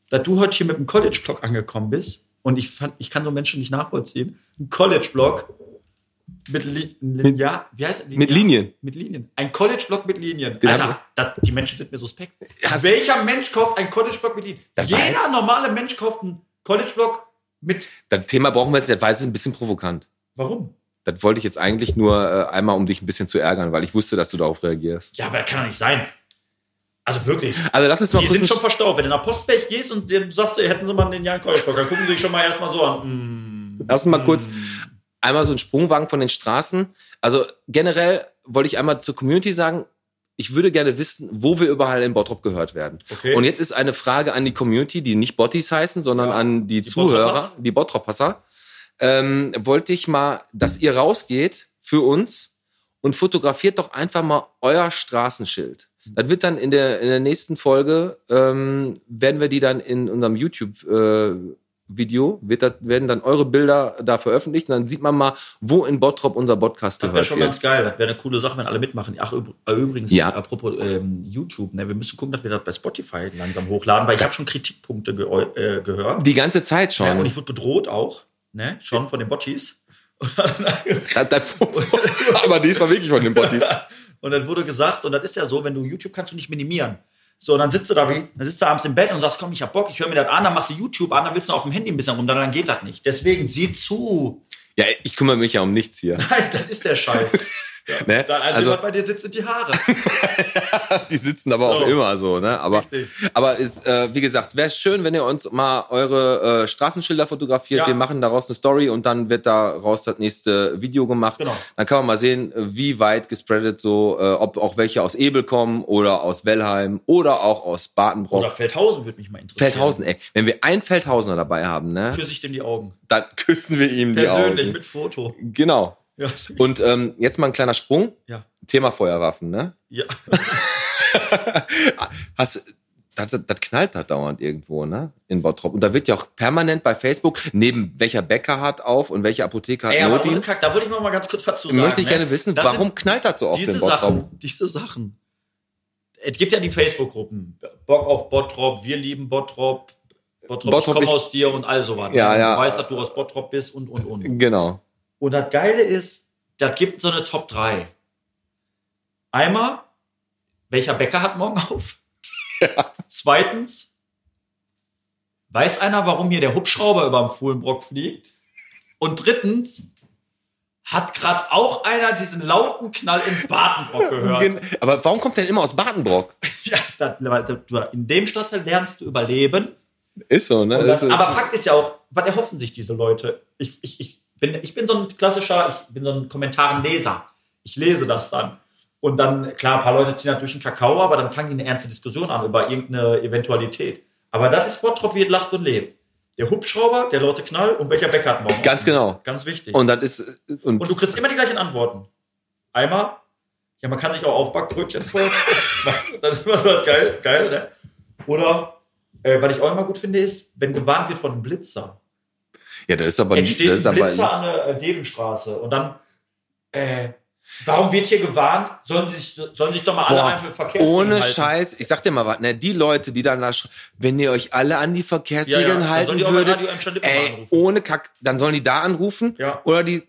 Da du heute hier mit dem College-Block angekommen bist und ich fand, ich kann so Menschen nicht nachvollziehen. Ein College-Block mit, Li Linear, wie heißt das? Mit Linien. Mit Linien. Ein College-Block mit Linien. Den Alter, haben das, die Menschen sind mir suspekt. Ja. Welcher Mensch kauft einen College-Block mit Linien? Das Jeder weiß- normale Mensch kauft einen College-Block mit. Das Thema brauchen wir jetzt weil es ist ein bisschen provokant. Warum? Das wollte ich jetzt eigentlich nur äh, einmal, um dich ein bisschen zu ärgern, weil ich wusste, dass du darauf reagierst. Ja, aber das kann doch nicht sein. Also wirklich. Also lass uns mal Die sind schon verstaubt. Wenn du nach Postberg gehst und dem sagst, hätten sie mal den Jan College-Block, dann gucken sie sich schon mal erstmal so an. Mm. Lass uns mal kurz einmal so einen Sprungwagen von den Straßen. Also generell wollte ich einmal zur Community sagen, ich würde gerne wissen, wo wir überall in Bottrop gehört werden. Okay. Und jetzt ist eine Frage an die Community, die nicht Bottis heißen, sondern Ja, an die, die Zuhörer, Bottroppers. die Bottropasser. Ähm, wollte ich mal, dass ihr rausgeht für uns und fotografiert doch einfach mal euer Straßenschild. Das wird dann in der, in der nächsten Folge, ähm, werden wir die dann in unserem YouTube-Video, wird das, werden dann eure Bilder da veröffentlicht und dann sieht man mal, wo in Bottrop unser Podcast Das wäre gehört schon ganz geil. Das wäre eine coole Sache, wenn alle mitmachen. Ach, äh, übrigens, Ja. apropos ähm, YouTube, ne, wir müssen gucken, dass wir das bei Spotify langsam hochladen, weil ich habe schon Kritikpunkte ge äh, gehört. Die ganze Zeit schon. Ja, und ich wurde bedroht auch, ne, schon von den das- Aber diesmal wirklich von den Bottis. Und dann wurde gesagt, und das ist ja so, wenn du YouTube kannst du nicht minimieren. So, und dann sitzt du da wie, dann sitzt du abends im Bett und sagst, komm, ich hab Bock, ich höre mir das an, dann machst du YouTube an, dann willst du auf dem Handy ein bisschen rum, dann, dann geht das nicht. Deswegen sieh zu. Ja, ich kümmere mich ja um nichts hier. Nein, das ist der Scheiß. Ne? Dann, also, Also, was bei dir sitzt, sind die Haare. die sitzen aber auch So. immer so, ne? Aber, Richtig. aber ist, äh, wie gesagt, wäre schön, wenn ihr uns mal eure äh, Straßenschilder fotografiert. Ja. Wir machen daraus eine Story und dann wird daraus das nächste Video gemacht. Genau. Dann kann man mal sehen, wie weit gespreadet so, äh, ob auch welche aus Ebel kommen oder aus Wellheim oder auch aus Badenbrock. Oder Feldhausen würde mich mal interessieren. Feldhausen, ey. Wenn wir einen Feldhausener dabei haben, ne, Küsse ich dem die Augen. dann küssen wir ihm die Persönlich, Augen. mit Foto. Genau. Ja. Und ähm, jetzt mal ein kleiner Sprung. ja. Thema Feuerwaffen, ne? ja. Hast das, das knallt da dauernd irgendwo, ne? In Bottrop. Und da wird ja auch permanent bei Facebook, neben welcher Bäcker hat auf und welcher Apotheker hat Ey, aber Notdienst. Kack, da wollte ich noch mal ganz kurz was zu sagen. Möchte ich ne? gerne wissen, Das warum knallt das so oft diese in Bottrop? Sachen, diese Sachen. Es gibt ja die Facebook-Gruppen. Bock auf Bottrop, wir lieben Bottrop, Bottrop, Bottrop, ich komme aus dir und all sowas. Ja, ne? ja. Du weißt, dass du aus Bottrop bist und, und, und. Genau. Und das Geile ist, das gibt so eine Top 3. Einmal, welcher Bäcker hat morgen auf? Zweitens, weiß einer, warum hier der Hubschrauber über dem Fuhlenbrock fliegt? Und drittens, hat gerade auch einer diesen lauten Knall in Badenbrock gehört? Aber warum kommt der denn immer aus Badenbrock? ja, das, in dem Stadtteil lernst du überleben. Ist so, ne? Das, so. aber Fakt ist ja auch, was erhoffen sich diese Leute? Ich, ich, ich, bin, ich bin so ein klassischer, ich bin so ein Kommentarenleser. Ich lese das dann. Und dann, klar, ein paar Leute ziehen natürlich einen Kakao, aber dann fangen die eine ernste Diskussion an über irgendeine Eventualität. Aber das ist Bottrop, wie es lacht und lebt. Der Hubschrauber, der laute Knall und welcher Bäcker hat morgen. Ganz genau. Ganz wichtig. Und das ist und, Und du kriegst immer die gleichen Antworten. Einmal, ja, man kann sich auch Aufbackbrötchen vorstellen. das ist immer so was geil, geil, ne? Oder, äh, was ich auch immer gut finde, ist, wenn gewarnt wird von einem Blitzer. Ja, das ist aber Entsteht das ist ein Blitzer aber an der äh, Devenstraße und dann, äh, warum wird hier gewarnt? Sollen sich, sollen sich doch mal alle Boah, einfach Verkehrsregeln ohne halten. Scheiß, ich sag dir mal was, ne, die Leute, die dann da, wenn ihr euch alle an die Verkehrsregeln Ja, ja, halten würdet, ey, anrufen. ohne Kack, dann sollen die da anrufen Ja. oder die,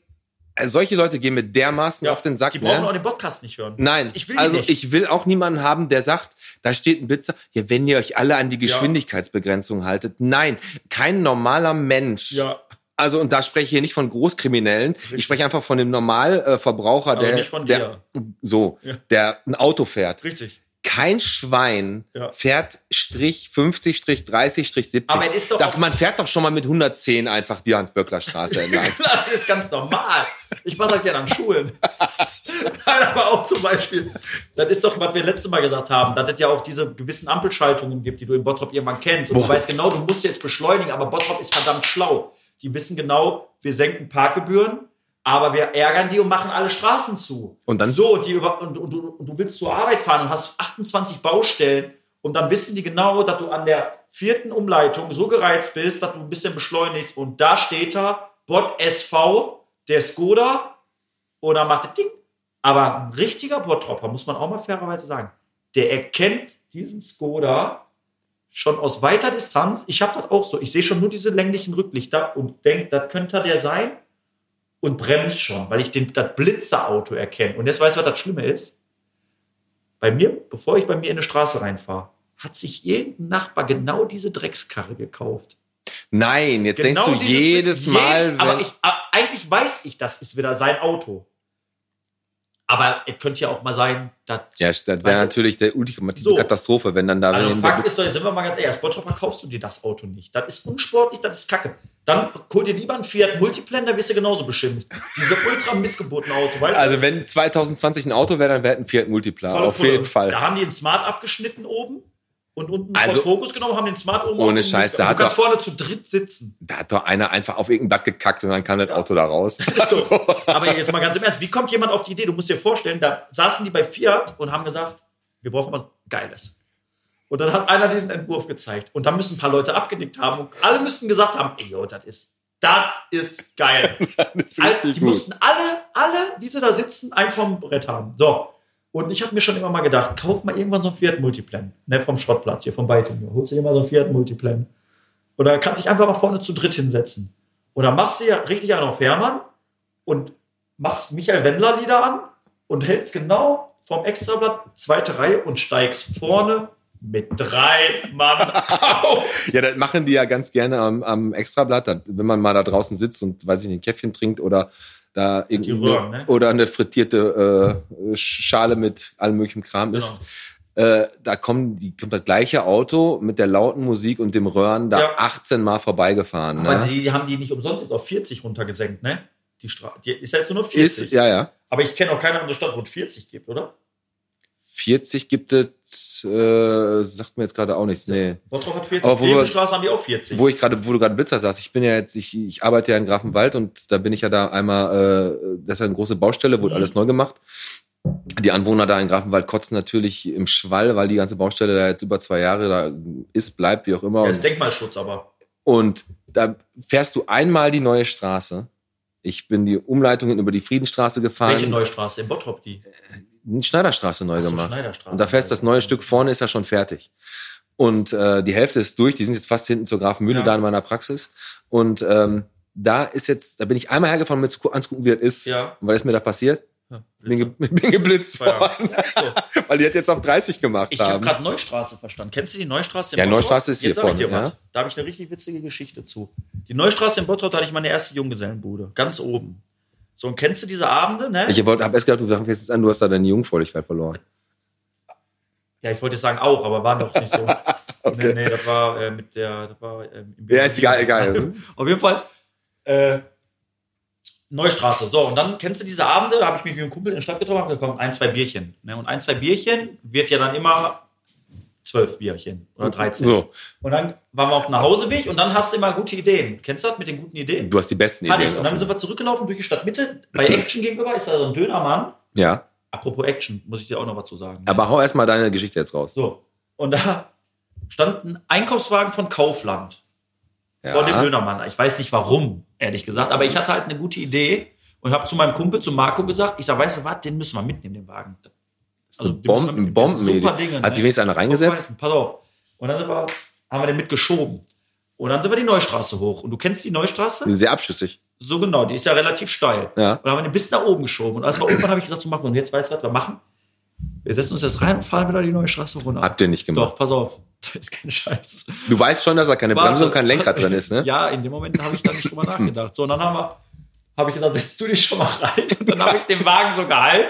solche Leute gehen mir dermaßen Ja, auf den Sack, Die brauchen ne? auch den Podcast nicht hören. Nein, Ich will also nicht. ich will auch niemanden haben, der sagt, da steht ein Blitzer, ja, wenn ihr euch alle an die Geschwindigkeitsbegrenzung haltet. Nein, kein normaler Mensch. Ja. Also, und da spreche ich hier nicht von Großkriminellen. Ich spreche einfach von dem Normalverbraucher, Also der, nicht von der, so, Ja. der ein Auto fährt. Richtig. Kein Schwein Ja. fährt Strich 50, Strich 30, Strich 70. Aber es ist doch Da- auch- man fährt doch schon mal mit 110 einfach die Hans-Böckler-Straße entlang. Klar, das ist ganz normal. Ich mache das gerne an Schulen. Nein, aber auch zum Beispiel, das ist doch, was wir letztes Mal gesagt haben, dass es ja auch diese gewissen Ampelschaltungen gibt, die du in Bottrop irgendwann kennst. Und Boah. du weißt genau, du musst jetzt beschleunigen, aber Bottrop ist verdammt schlau. Die wissen genau, wir senken Parkgebühren, aber wir ärgern die und machen alle Straßen zu. Und dann- So, die über, und, und, du, und du willst zur Arbeit fahren und hast 28 Baustellen und dann wissen die genau, dass du an der vierten Umleitung so gereizt bist, dass du ein bisschen beschleunigst und da steht da Bot SV, der Skoda und dann macht er Ding. Aber ein richtiger Bottropper, muss man auch mal fairerweise sagen, der erkennt diesen Skoda schon aus weiter Distanz. Ich habe das auch so. Ich sehe schon nur diese länglichen Rücklichter und denke, das könnte der sein und bremst schon, weil ich den, das Blitzerauto erkenne. Und jetzt weißt du, was das Schlimme ist? Bei mir, bevor ich bei mir in eine Straße reinfahre, hat sich irgendein Nachbar genau diese Dreckskarre gekauft. Nein, jetzt denkst du Genau jedes Mal, aber wenn- ich, a- eigentlich weiß ich, das ist wieder sein Auto. Aber es könnte ja auch mal sein, dass. Ja, das wäre natürlich der ultimative So. Katastrophe, wenn dann da Also Fakt ist doch, sind wir mal ganz ehrlich, als Bottropper kaufst du dir das Auto nicht. Das ist unsportlich, das ist kacke. Dann hol dir lieber einen Fiat Multiplan, da wirst du genauso beschimpft. Diese ultra missgebotene Auto, weißt du? Also wenn 2020 ein Auto wäre, dann wäre ein Fiat Multipla. Volle Auf jeden Fall. Da haben die den Smart abgeschnitten oben und unten Also- also, Fokus genommen, haben den Smart oben Ohne Scheiß, da Du hat kannst doch- vorne zu dritt sitzen. Da hat doch einer einfach auf irgendein Blatt gekackt und dann kam das Auto da raus. Ist so. Aber jetzt mal ganz im Ernst, wie kommt jemand auf die Idee? Du musst dir vorstellen, da saßen die bei Fiat und haben gesagt, wir brauchen was Geiles. Und dann hat einer diesen Entwurf gezeigt. Und dann müssen ein paar Leute abgenickt haben und alle müssten gesagt haben, ey, yo, das ist, das ist geil. Das ist richtig die gut. mussten alle, alle, wie sie da sitzen, einen vom Brett haben. So. Und ich habe mir schon immer mal gedacht, kauf mal irgendwann so ein Fiat Multiplan. Ne, vom Schrottplatz hier, vom Beiting. Holst du dir mal so ein Fiat Multiplan. Dann kannst du dich einfach mal vorne zu dritt hinsetzen. Dann machst du ja richtig einen auf Hermann. und machst Michael Wendler Lieder an und hältst genau vom Extrablatt zweite Reihe und steigst vorne mit drei Mann auf. Ja, das machen die ja ganz gerne am, am Extrablatt, wenn man mal da draußen sitzt und, weiß ich nicht, ein Käffchen trinkt oder da irgendwie Röhren, ne? oder eine frittierte äh, Schale mit allem möglichen Kram Genau. isst. Äh, da kommen die, kommt das gleiche Auto mit der lauten Musik und dem Röhren da Ja. 18 Mal vorbeigefahren. Aber Ne? die haben die nicht umsonst jetzt auf 40 runtergesenkt, ne? Die Straße. Die ist jetzt nur noch 40. Ist, ja, ja. Aber ich kenne auch keine andere Stadt, wo es 40 gibt, oder? 40 gibt es, äh, sagt mir jetzt gerade auch nichts. Nee. Bottrop hat 40. Aber wo haben die auch 40. Wo ich gerade, wo du gerade Blitzer sagst, ich bin ja jetzt, ich, ich arbeite ja in Grafenwald und da bin ich ja da einmal, äh, das ist ja eine große Baustelle, wurde Mhm. alles neu gemacht. Die Anwohner da in Grafenwald kotzen natürlich im Schwall, weil die ganze Baustelle da jetzt über zwei Jahre da ist, bleibt, wie auch immer. ja, ist Denkmalschutz aber. und da fährst du einmal die neue Straße. Ich bin die Umleitungen über die Friedenstraße gefahren. Welche Neustraße? In Bottrop die. Schneiderstraße neu Ach so, gemacht. Schneiderstraße. Und da fährst das neue Stück vorne ist ja schon fertig. Und äh, die Hälfte ist durch, die sind jetzt fast hinten zur Grafenmühle Ja. da in meiner Praxis. Und ähm, da ist jetzt, da bin ich einmal hergefahren, um mir zu gu- anzugucken, wie das ist. Ja. Und was ist mir da passiert? Bin, ge bin geblitzt worden. So. Weil die jetzt jetzt auf 30 gemacht Ich habe haben. gerade Neustraße verstanden. Kennst du die Neustraße in Ja, Bottrop? Neustraße ist hier Jetzt ich vorne, dir was. ja. Da habe ich eine richtig witzige Geschichte zu. Die Neustraße in Bottrop da hatte ich meine erste Junggesellenbude. Ganz oben. So, und kennst du diese Abende, ne? Ich wollte, hab erst gedacht, du sagst jetzt an, du hast da deine Jungfräulichkeit verloren. ja, ich wollte jetzt sagen auch, aber war doch nicht so. Okay. Nee, nee, das war äh, mit der, das war ähm, im Ja, ist egal, egal. Auf jeden Fall, äh, Neustraße. So, und dann kennst du diese Abende, da habe ich mich mit einem Kumpel in die Stadt getroffen, hab gekommen, ein, zwei Bierchen. Ne? Und ein, zwei Bierchen wird ja dann immer zwölf Bierchen oder 13. So, Und dann waren wir auf dem Nachhauseweg und dann hast du immer gute Ideen. Kennst du das mit den guten Ideen? du hast die besten Hatte ich. Ideen. Und dann sind wir zurückgelaufen durch die Stadtmitte. Bei Action gegenüber ist da so ein Dönermann. ja, Apropos Action, muss ich dir auch noch was zu sagen. aber hau erst mal deine Geschichte jetzt raus. So. Und da stand ein Einkaufswagen von Kaufland vor dem Dönermann. Ich weiß nicht warum, ehrlich gesagt, aber ich hatte halt eine gute Idee und habe zu meinem Kumpel, zu Marco gesagt, ich sag, weißt du was, den müssen wir mitnehmen, den Wagen. Also, Bomben. Das Bombenidee. super Dinge, Hat ne? sich wenigstens einer reingesetzt? Pass auf. Und dann sind wir, haben wir den mitgeschoben. Und dann sind wir die Neustraße hoch. Und du kennst die Neustraße? Sehr abschüssig. So genau, die ist ja relativ steil. Ja. Und dann haben wir den bis nach oben geschoben. Und als wir oben waren, habe ich gesagt zu Marco, und jetzt weißt du, was wir machen? Wir setzen uns jetzt rein und fahren wieder die neue Straße runter. Habt ihr nicht gemacht. Doch, pass auf. Da ist kein Scheiß. Du weißt schon, dass da keine Bremse und kein Lenkrad drin ist, ne? Ja, in dem Moment habe ich da nicht drüber nachgedacht. So, und dann haben wir, habe ich gesagt, setz du dich schon mal rein. Und dann habe ich den Wagen so gehalten.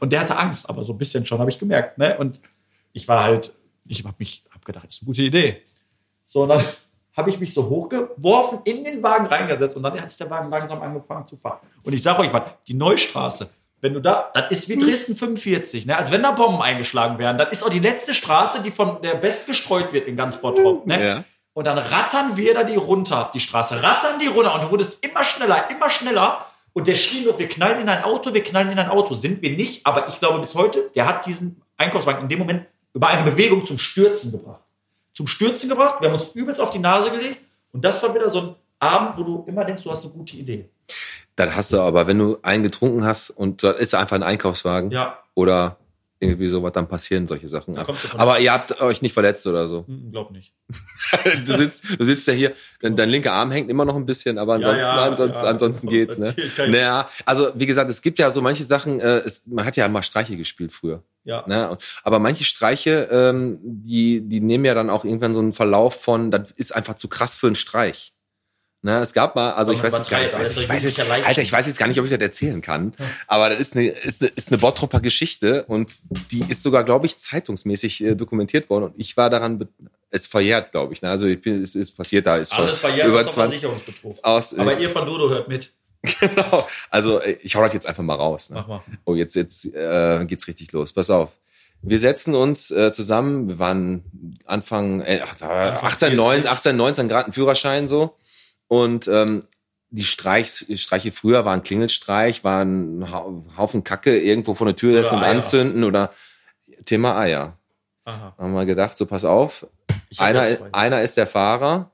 Und der hatte Angst, aber so ein bisschen schon, habe ich gemerkt. Ne? Und ich war halt, ich habe mich, habe gedacht, das ist eine gute Idee. So, und dann habe ich mich so hochgeworfen, in den Wagen reingesetzt und dann hat der Wagen langsam angefangen zu fahren. Und ich sage euch was, die Neustraße, wenn du da, das ist wie Dresden 45, ne? als wenn da Bomben eingeschlagen werden. Das ist auch die letzte Straße, die von der best gestreut wird in ganz Bottrop. Ne? Ja. Und dann rattern wir da die runter, die Straße, rattern die runter und du wurdest immer schneller, immer schneller. Und der schrie nur, wir knallen in ein Auto, wir knallen in ein Auto. Sind wir nicht, aber ich glaube bis heute, der hat diesen Einkaufswagen in dem Moment über eine Bewegung zum Stürzen gebracht. Zum Stürzen gebracht, wir haben uns übelst auf die Nase gelegt und das war wieder so ein Abend, wo du immer denkst, du hast eine gute Idee. Das hast du aber, wenn du einen getrunken hast und da ist einfach ein Einkaufswagen Ja. oder irgendwie sowas, dann passieren solche Sachen. von- Aber ihr habt euch nicht verletzt oder so. Glaub nicht. Du sitzt, du sitzt ja hier, dein, dein linker Arm hängt immer noch ein bisschen, aber ansonsten, ja, ansonsten, ja. ansonsten geht's, ne? Naja, also wie gesagt, es gibt ja so manche Sachen, äh, es, man hat ja mal Streiche gespielt früher. Ja. Ne? Aber manche Streiche, ähm, die, die nehmen ja dann auch irgendwann so einen Verlauf von, das ist einfach zu krass für einen Streich. Ne, es gab mal, also ich weiß jetzt gar nicht, weiß, ich also weiß jetzt. Alter, ich weiß jetzt gar nicht, ob ich das erzählen kann, aber das ist eine, ist eine, ist eine Bottropper Geschichte und die ist sogar, glaube ich, zeitungsmäßig äh, dokumentiert worden und ich war daran, es verjährt, glaube ich. Ne? Also ich bin, es ist passiert, da ist schon Alles verjährt, über außer 20. Versicherungsbetrug. Aus, äh, Aber ihr von Dodo hört mit. genau. Also äh, ich hau das jetzt einfach mal raus. Ne? Mach mal. Oh, jetzt, jetzt äh, geht's richtig los. Pass auf. Wir setzen uns äh, zusammen. Wir waren Anfang, äh, 18, 19, 18, 19 Grad ein Führerschein so. Und ähm, die Streichs, Streiche früher waren Klingelstreich, waren Haufen Kacke irgendwo vor der Tür setzen und anzünden oder Thema Eier. Aha. Haben wir gedacht, so pass auf. Einer, einer ist der Fahrer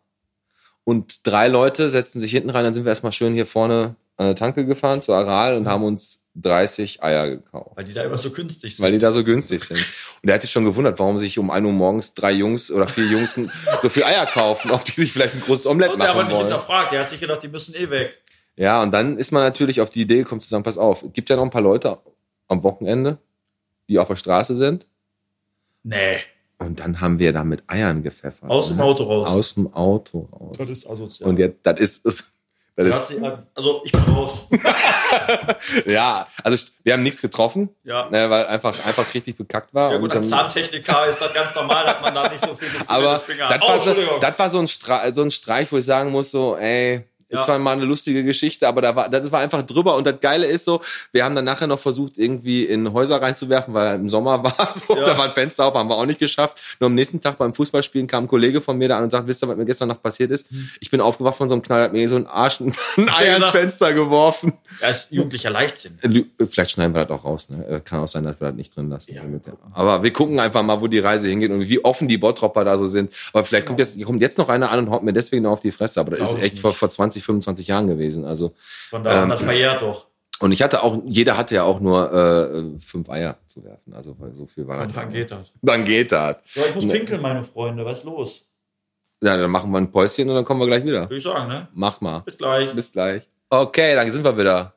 und drei Leute setzen sich hinten rein. Dann sind wir erstmal schön hier vorne an der Tanke gefahren zu Aral und haben uns 30 Eier gekauft. Weil die da immer so günstig sind. Weil die da so günstig sind. Und er hat sich schon gewundert, warum sich um 1 Uhr morgens drei Jungs oder vier Jungs so viel Eier kaufen, auf die sich vielleicht ein großes Omelett Und der aber machen nicht wollen. hinterfragt. Der hat sich gedacht, die müssen eh weg. Ja, und dann ist man natürlich auf die Idee gekommen zu sagen, pass auf, es gibt ja noch ein paar Leute am Wochenende, die auf der Straße sind. Nee. Und dann haben wir da mit Eiern gepfeffert. Aus dem ne? Auto raus. Aus dem Auto raus. Das ist asozial. Und jetzt, das ist es. Das also ich bin raus. ja, also wir haben nichts getroffen, Ja. ne, weil einfach, einfach richtig bekackt war. Ja gut, als Zahntechniker ist das ganz normal, dass man da nicht so viel Gefühl aber Finger das. Oh, war, so, Entschuldigung. das war so ein, Stra so ein Streich, wo ich sagen muss, so, ey, ist Ja. zwar mal eine lustige Geschichte, aber da war, das war einfach drüber. Und das Geile ist so, wir haben dann nachher noch versucht, irgendwie in Häuser reinzuwerfen, weil im Sommer war so, Ja. da war ein Fenster auf, haben wir auch nicht geschafft. Nur am nächsten Tag beim Fußballspielen kam ein Kollege von mir da an und sagt, wisst ihr, was mir gestern noch passiert ist? Hm. Ich bin aufgewacht von so einem Knall, hat mir so ein Arsch ein Ei ans gesagt. Fenster geworfen. Das ist jugendlicher Leichtsinn. Lü- Vielleicht schneiden wir das auch raus. Ne? Äh, Kann auch sein, dass wir das nicht drin lassen. Ja. Aber wir gucken einfach mal, wo die Reise hingeht und wie offen die Bottropper da so sind. Aber vielleicht kommt jetzt, kommt jetzt noch einer an und haut mir deswegen noch auf die Fresse. Aber das Glaub ist echt vor, vor 20, 25 Jahren gewesen. Also Von daher, Ähm, das verjährt doch. und ich hatte auch, jeder hatte ja auch nur äh, fünf Eier zu werfen. Also weil so viel war Und dann geht das. Dann geht das. So, ich muss pinkeln, meine Freunde. Was ist los? Ja, dann machen wir ein Päuschen und dann kommen wir gleich wieder. Würde ich sagen, ne? Mach mal. Bis gleich. Bis gleich. Okay, dann sind wir wieder.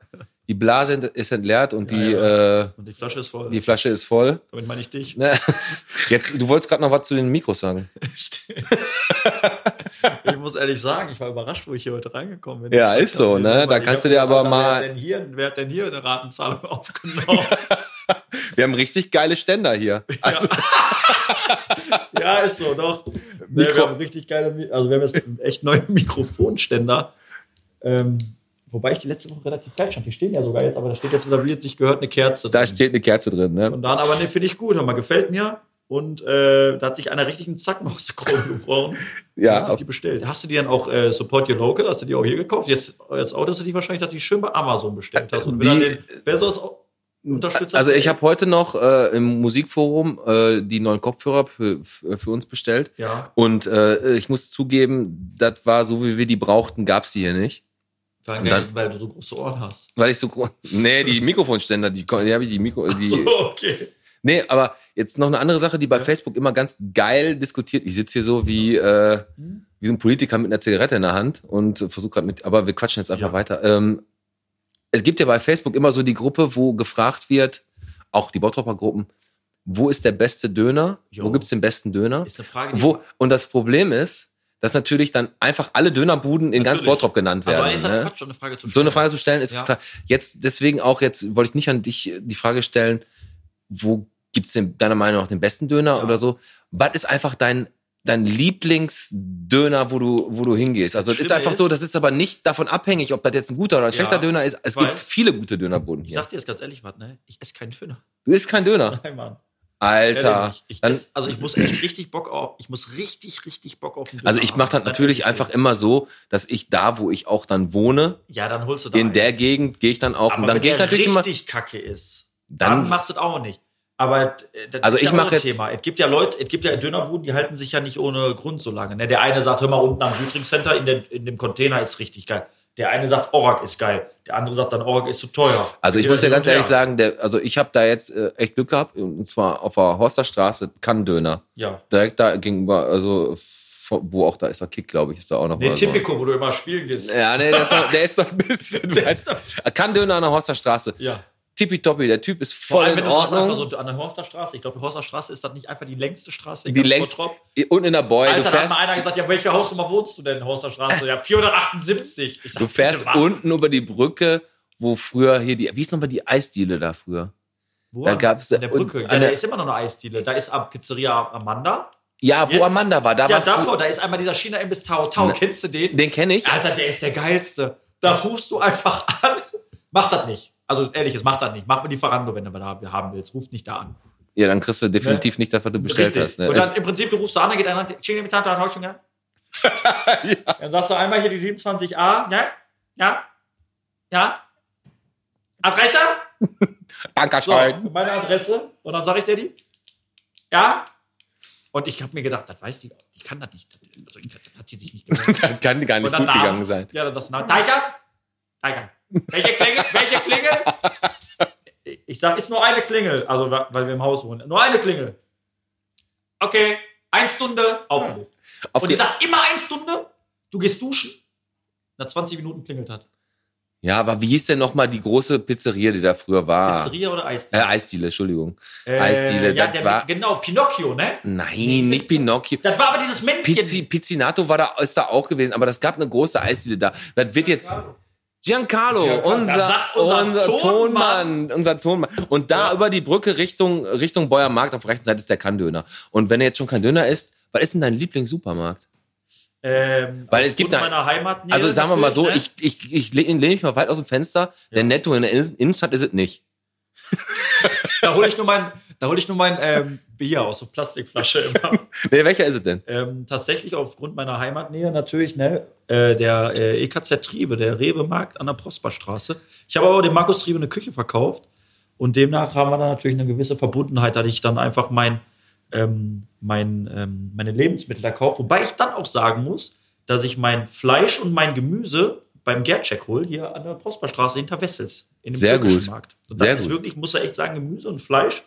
Die Blase ist entleert und die, Äh, Und die Flasche ist voll. die Flasche ist voll. Damit meine ich dich. Ne? Jetzt, du wolltest gerade noch was zu den Mikros sagen. Ich muss ehrlich sagen, ich war überrascht, wo ich hier heute reingekommen bin. Ja, ist so, ne? Da kannst du dir aber mal- Wer hat denn hier, wer hat denn hier eine Ratenzahlung aufgenommen? Wir haben richtig geile Ständer hier. Also, ja, ist so, doch. Ne, Mikro- wir haben richtig geile, also wir haben jetzt echt neuen Mikrofonständer. Ähm, wobei ich die letzte Woche relativ falsch stand. Die stehen ja sogar jetzt, aber da steht jetzt wieder, wie es sich gehört, eine Kerze da drin. steht eine Kerze drin, ne? Und dann aber, ne, finde ich gut, hör mal, gefällt mir. Und äh, da hat sich einer richtig einen Zacken aus der Krone gebrochen. Ja, hat sich die bestellt. Hast du die dann auch äh, Support Your Local? Hast du die auch hier gekauft? Jetzt, jetzt outerst du dich wahrscheinlich, dass du die schön bei Amazon bestellt hast. Und wenn Die- dann den Bezos auch unterstützt Also ich habe heute noch äh, im Musikforum äh, die neuen Kopfhörer für, für für uns bestellt. Ja, Und äh, ich muss zugeben, das war so, wie wir die brauchten, gab's die hier nicht. weil, Und dann- weil du so große Ohren hast. Weil ich so gro- Nee, die Mikrofonständer, die, die habe ich die Mikro. Die, So, okay. Nee, aber jetzt noch eine andere Sache, die bei Facebook immer ganz geil diskutiert. Ich sitze hier so wie, äh, wie so ein Politiker mit einer Zigarette in der Hand und versuche gerade mit, aber wir quatschen jetzt einfach Ja. weiter. Ähm, es gibt ja bei Facebook immer so die Gruppe, wo gefragt wird, auch die Bottropper-Gruppen, wo ist der beste Döner? Jo. Wo gibt's den besten Döner? Ist eine Frage, Wo, und das Problem ist, dass natürlich dann einfach alle Dönerbuden in ganz Natürlich. Bottrop genannt also werden. ist das ne? Quatsch, so eine Frage zu So eine Frage zu stellen ist Ja. total. Jetzt, deswegen auch, jetzt wollte ich nicht an dich die Frage stellen, wo gibt's denn deiner Meinung nach den besten Döner Ja. oder so? Was ist einfach dein, dein Lieblingsdöner, wo du, wo du hingehst? Also, es ist einfach so, ist- das ist aber nicht davon abhängig, ob das jetzt ein guter oder ein Ja, schlechter Döner ist. Es gibt viele gute Dönerbuden Ich hier. sag dir jetzt ganz ehrlich was, ne? Ich esse keinen Döner. Du isst kein Döner. Nein, Mann. Alter. Ich Dann, ess, also ich muss echt richtig Bock auf, ich muss richtig, richtig Bock auf den Döner also ich mache das natürlich ich einfach immer so, dass ich da, wo ich auch dann wohne, Ja, dann holst du da in einen. der Gegend gehe ich dann auch Aber und dann gehe ich natürlich immer. richtig kacke ist, Dann- dann, machst du es auch nicht. Aber äh, das Also ist ich ja auch mach ein jetzt- Thema. Es gibt ja Leute, es gibt ja Dönerbuden, die halten sich ja nicht ohne Grund so lange. Ne? Der eine sagt, hör mal, unten am Südring Center in, den, in dem Container ist richtig geil. Der eine sagt, Orak ist geil. Der andere sagt dann, Orak ist zu teuer. Also ich muss dir ganz ehrlich sagen, der, also ich habe da jetzt äh, echt Glück gehabt und zwar auf der Horsterstraße Kann-Döner. Ja. Direkt da gegenüber, also wo auch da ist der Kick, glaube ich, ist da auch noch Nee, oder so. Tipico, wo du immer spielen gehst. Ja, nee, der ist noch, der ist noch ein bisschen Kann-Döner an der Horsterstraße. Ja. Tippitoppi, der Typ ist Vor voll allem, in wenn du sagst, einfach Ordnung. so an der Horsterstraße. Ich glaube, die Horsterstraße ist das nicht einfach die längste Straße Die ganz längst Bottrop? und in der Boy, Alter, du da hat fährst, mal einer gesagt, ja, welche Hausnummer wohnst du denn, Horsterstraße? Ja, 478. Ich sag, du fährst unten über die Brücke, wo früher hier die, wie ist nochmal die Eisdiele da früher? Wo? da gab's- an der Brücke. und Ja, da ist immer noch eine Eisdiele. Da ist am Pizzeria Amanda. Ja, wo Jetzt? Amanda war, da ja, war davor, da ist einmal dieser China-Imbiss Tao Tao. Kennst du den? den kenne ich. Alter, der ist der geilste. Da rufst du einfach an. Mach das nicht. Also ehrlich, es macht das nicht. Mach mir die Verando, wenn du was haben- haben willst. Ruf nicht da an. Ja, dann kriegst du definitiv nicht das, was du bestellt Richtig. hast. Ne? Und Es- dann im Prinzip, du rufst da an, dann geht einer, China mit Tata, Tauschung, ja? Dann sagst du einmal hier die 27a, ja? Ja? Ja? Adresse? So, Dankeschön. meine Adresse. Und dann sage ich dir die. Ja? Und ich habe mir gedacht, das weiß die, die kann das nicht. Also, das hat sie sich nicht gemerkt. Das kann gar nicht gut gegangen sein. Ja, dann sagst du, na, Teichert? Teichert. Welche Klingel? Welche Klingel? Ich sag, ist nur eine Klingel. Also, weil wir im Haus wohnen. Nur eine Klingel. Okay, eine Stunde, aufgelegt. Auf Und die, sagt immer eine Stunde, du gehst duschen. Nach 20 Minuten klingelt hat. Ja, aber wie hieß denn nochmal die große Pizzeria, die da früher war? Pizzeria oder Eisdiele? Äh, Eisdiele, Entschuldigung. Äh, Eisdiele, ja, das der, war. genau, Pinocchio, ne? Nein, nicht Pinocchio. Das war aber dieses Männchen. Pizzi, Pizzinato war da, ist da auch gewesen, aber das gab eine große Eisdiele da. Das wird jetzt. Giancarlo, Giancarlo, unser, unser unser Tonmann. Tonmann, unser Tonmann. Und da über die Brücke Richtung, Richtung Beuer Markt auf der rechten Seite ist der Kann-Döner. Und wenn er jetzt schon kein Döner isst, was ist denn dein Lieblingssupermarkt? Ähm, Weil es gibt da- Also sagen wir mal so, ne? ich, ich, ich lehne lehn mich mal weit aus dem Fenster, der Netto in der Innen- Innenstadt ist es nicht. Da hole ich nur mein, da hole ich nur mein ähm, Bier aus so Plastikflasche immer. Nee, welcher ist es denn? ähm, tatsächlich aufgrund meiner Heimatnähe natürlich, ne, äh, der äh, EKZ Triebe, der Rewe-Markt an der Prosperstraße. Ich habe aber dem Markus Triebe eine Küche verkauft und demnach haben wir da natürlich eine gewisse Verbundenheit, da ich dann einfach mein, ähm, mein, ähm, meine Lebensmittel da kaufe. Wobei ich dann auch sagen muss, dass ich mein Fleisch und mein Gemüse beim Gerdcheck hol, hier an der Prosperstraße hinter Wessels. In dem Sehr türkischen gut. Markt. Und da Sehr ist wirklich, muss er echt sagen, Gemüse und Fleisch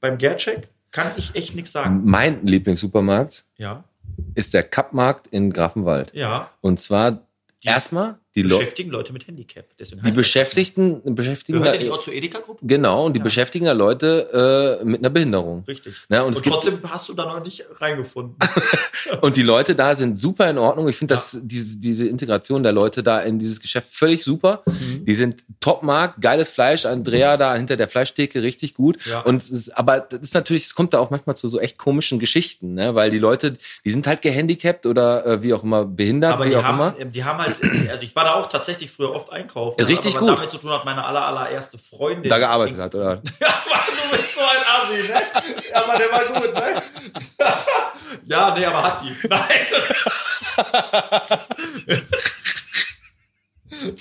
beim Gerdcheck kann ich echt nichts sagen. Mein Lieblingssupermarkt Ja, ist der Kappmarkt in Grafenwald. ja. Und zwar erstmal die, beschäftigen Leute mit Handicap. Deswegen Die heißt das Beschäftigten, beschäftigen Gehört ihr nicht auch zur Edeka-Gruppe? genau, und die beschäftigen da Leute äh, mit einer Behinderung. Richtig. Ja, und und trotzdem hast du da noch nicht reingefunden. Und die Leute da sind super in Ordnung. Ich finde das diese, diese Integration der Leute da in dieses Geschäft völlig super. Mhm. Die sind Top-Markt, geiles Fleisch. Andrea da hinter der Fleischtheke richtig gut. Ja. Und ist, aber das ist natürlich, es kommt da auch manchmal zu so echt komischen Geschichten, ne? Weil die Leute, die sind halt gehandicapt oder äh, wie auch immer behindert, Aber wie die auch haben, immer. die haben halt, also ich war da auch tatsächlich früher oft einkaufen. Richtig aber gut. Damit zu tun hat, meine aller, allererste Freundin. Da gearbeitet hat, oder? Ja, du bist so ein Assi, ne? Aber der war gut, ne? ja, nee, aber hat die. Nein.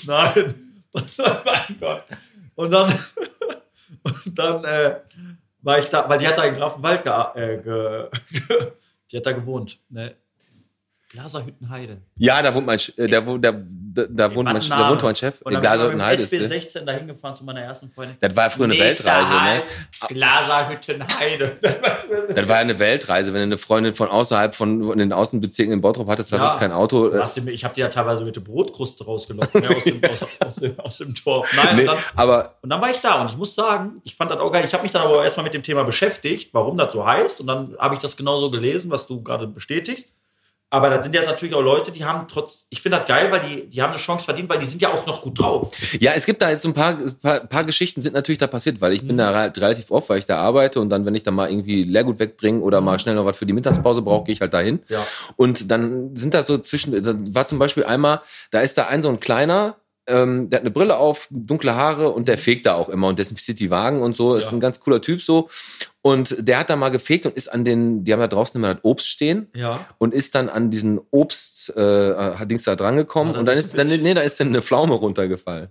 Nein. mein Gott. Und dann, und dann äh, war ich da, weil die hat da in Grafenwald ge, äh, ge, die hat da gewohnt, ne? Glaserhüttenheide. Ja, da wohnt mein, äh, wo- der, da, da wohnt mein, Was ein da wohnt mein Chef. Und dann bin ich Glaserhüttenheide dem der. SB16 dahin gefahren zu meiner ersten Freundin. Das war ja früher eine Nächster Weltreise, ne? Halt, Glaserhüttenheide. Das war ja eine Weltreise, wenn du eine Freundin von außerhalb von, von den Außenbezirken in Bottrop hattest, hattest Ja. kein Auto. Hast die- Ich habe die ja teilweise mit der Brotkruste rausgelockt ne, aus, dem, aus, aus, dem, aus dem Dorf. Nein, Nee, und, dann, aber und dann war ich da und ich muss sagen, ich fand das auch geil. Ich habe mich dann aber erstmal mit dem Thema beschäftigt, warum das so heißt. Und dann habe ich das genauso gelesen, was du gerade bestätigst. Aber das sind jetzt natürlich auch Leute, die haben trotz, ich finde das geil, weil die, die haben eine Chance verdient, weil die sind ja auch noch gut drauf. Ja, es gibt da jetzt so ein paar, paar, paar Geschichten sind natürlich da passiert, weil ich bin da halt relativ oft, weil ich da arbeite und dann, wenn ich da mal irgendwie Leergut wegbringe oder mal schnell noch was für die Mittagspause brauche, gehe ich halt dahin. Ja. Und dann sind da so zwischen, da war zum Beispiel einmal, da ist da ein so ein kleiner, ähm, der hat eine Brille auf, dunkle Haare und der fegt da auch immer und desinfiziert die Wagen und so. Ist Ja. ein ganz cooler Typ so. Und der hat da mal gefegt und ist an den, die haben da draußen immer das Obst stehen Ja. und ist dann an diesen Obst äh, Dings da dran gekommen Ja, dann und dann ist dann nee, da ist dann eine Pflaume runtergefallen.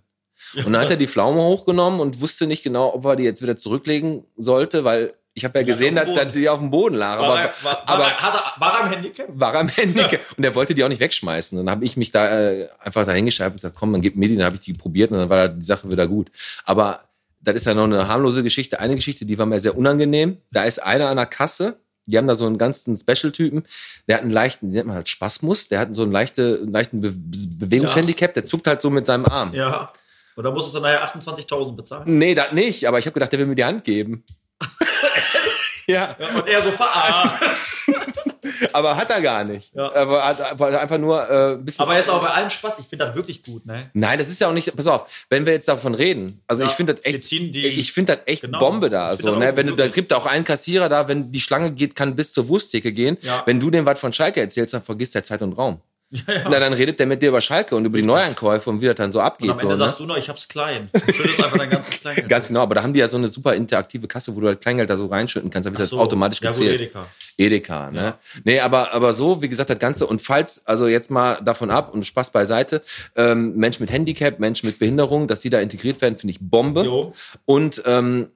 Und dann hat er die Pflaume hochgenommen und wusste nicht genau, ob er die jetzt wieder zurücklegen sollte, weil ich habe ja gesehen, dass, dass die auf dem Boden lag. War, Aber, er, war, war, aber er, hat er, war er am Handicap? war am Handy und er wollte die auch nicht wegschmeißen. Dann habe ich mich da äh, einfach dahingeschreibt und gesagt, komm, dann gib mir die, dann habe ich die probiert und dann war die Sache wieder gut. Aber das ist ja noch eine harmlose Geschichte. Eine Geschichte, die war mir sehr unangenehm. Da ist einer an der Kasse, die haben da so einen ganzen Special-Typen, der hat einen leichten, den nennt man halt Spasmus, der hat so einen, leichte, einen leichten Be Be Bewegungshandicap, der zuckt halt so mit seinem Arm. Ja. Und dann musstest du nachher 28.000 bezahlen. Nee, das nicht, aber ich habe gedacht, der will mir die Hand geben. ja, Ja, und er so verarscht. aber hat er gar nicht. Ja. Aber hat, einfach nur äh, ein bisschen Aber er ist auch bei allem Spaß. Ich finde das wirklich gut, ne? Nein, das ist ja auch nicht, pass auf, wenn wir jetzt davon reden, also Ja, ich finde das echt, die- ich finde das echt Genau. Bombe da, so, ne, wenn du, da gibt auch einen Kassierer da, wenn die Schlange geht, kann bis zur Wursttheke gehen, Ja. wenn du dem was von Schalke erzählst, dann vergisst der Zeit und Raum. Na, dann redet der mit dir über Schalke und über die Neuankäufe und wie das dann so Und abgeht, am Ende so, ne? sagst du noch, ich hab's klein. Schüttest einfach dein ganzes Kleingeld. Ganz genau, aber da haben die ja so eine super interaktive Kasse, wo du halt Kleingeld da so reinschütten kannst, dann wird Ach das so. automatisch Ja, gezählt. Edeka. Edeka, ne? Ja. Nee, aber, aber so, wie gesagt, das Ganze, und falls, also jetzt mal davon ab und Spaß beiseite, ähm, Mensch mit Handicap, Mensch mit Behinderung, dass die da integriert werden, finde ich Bombe. Jo. Und ähm,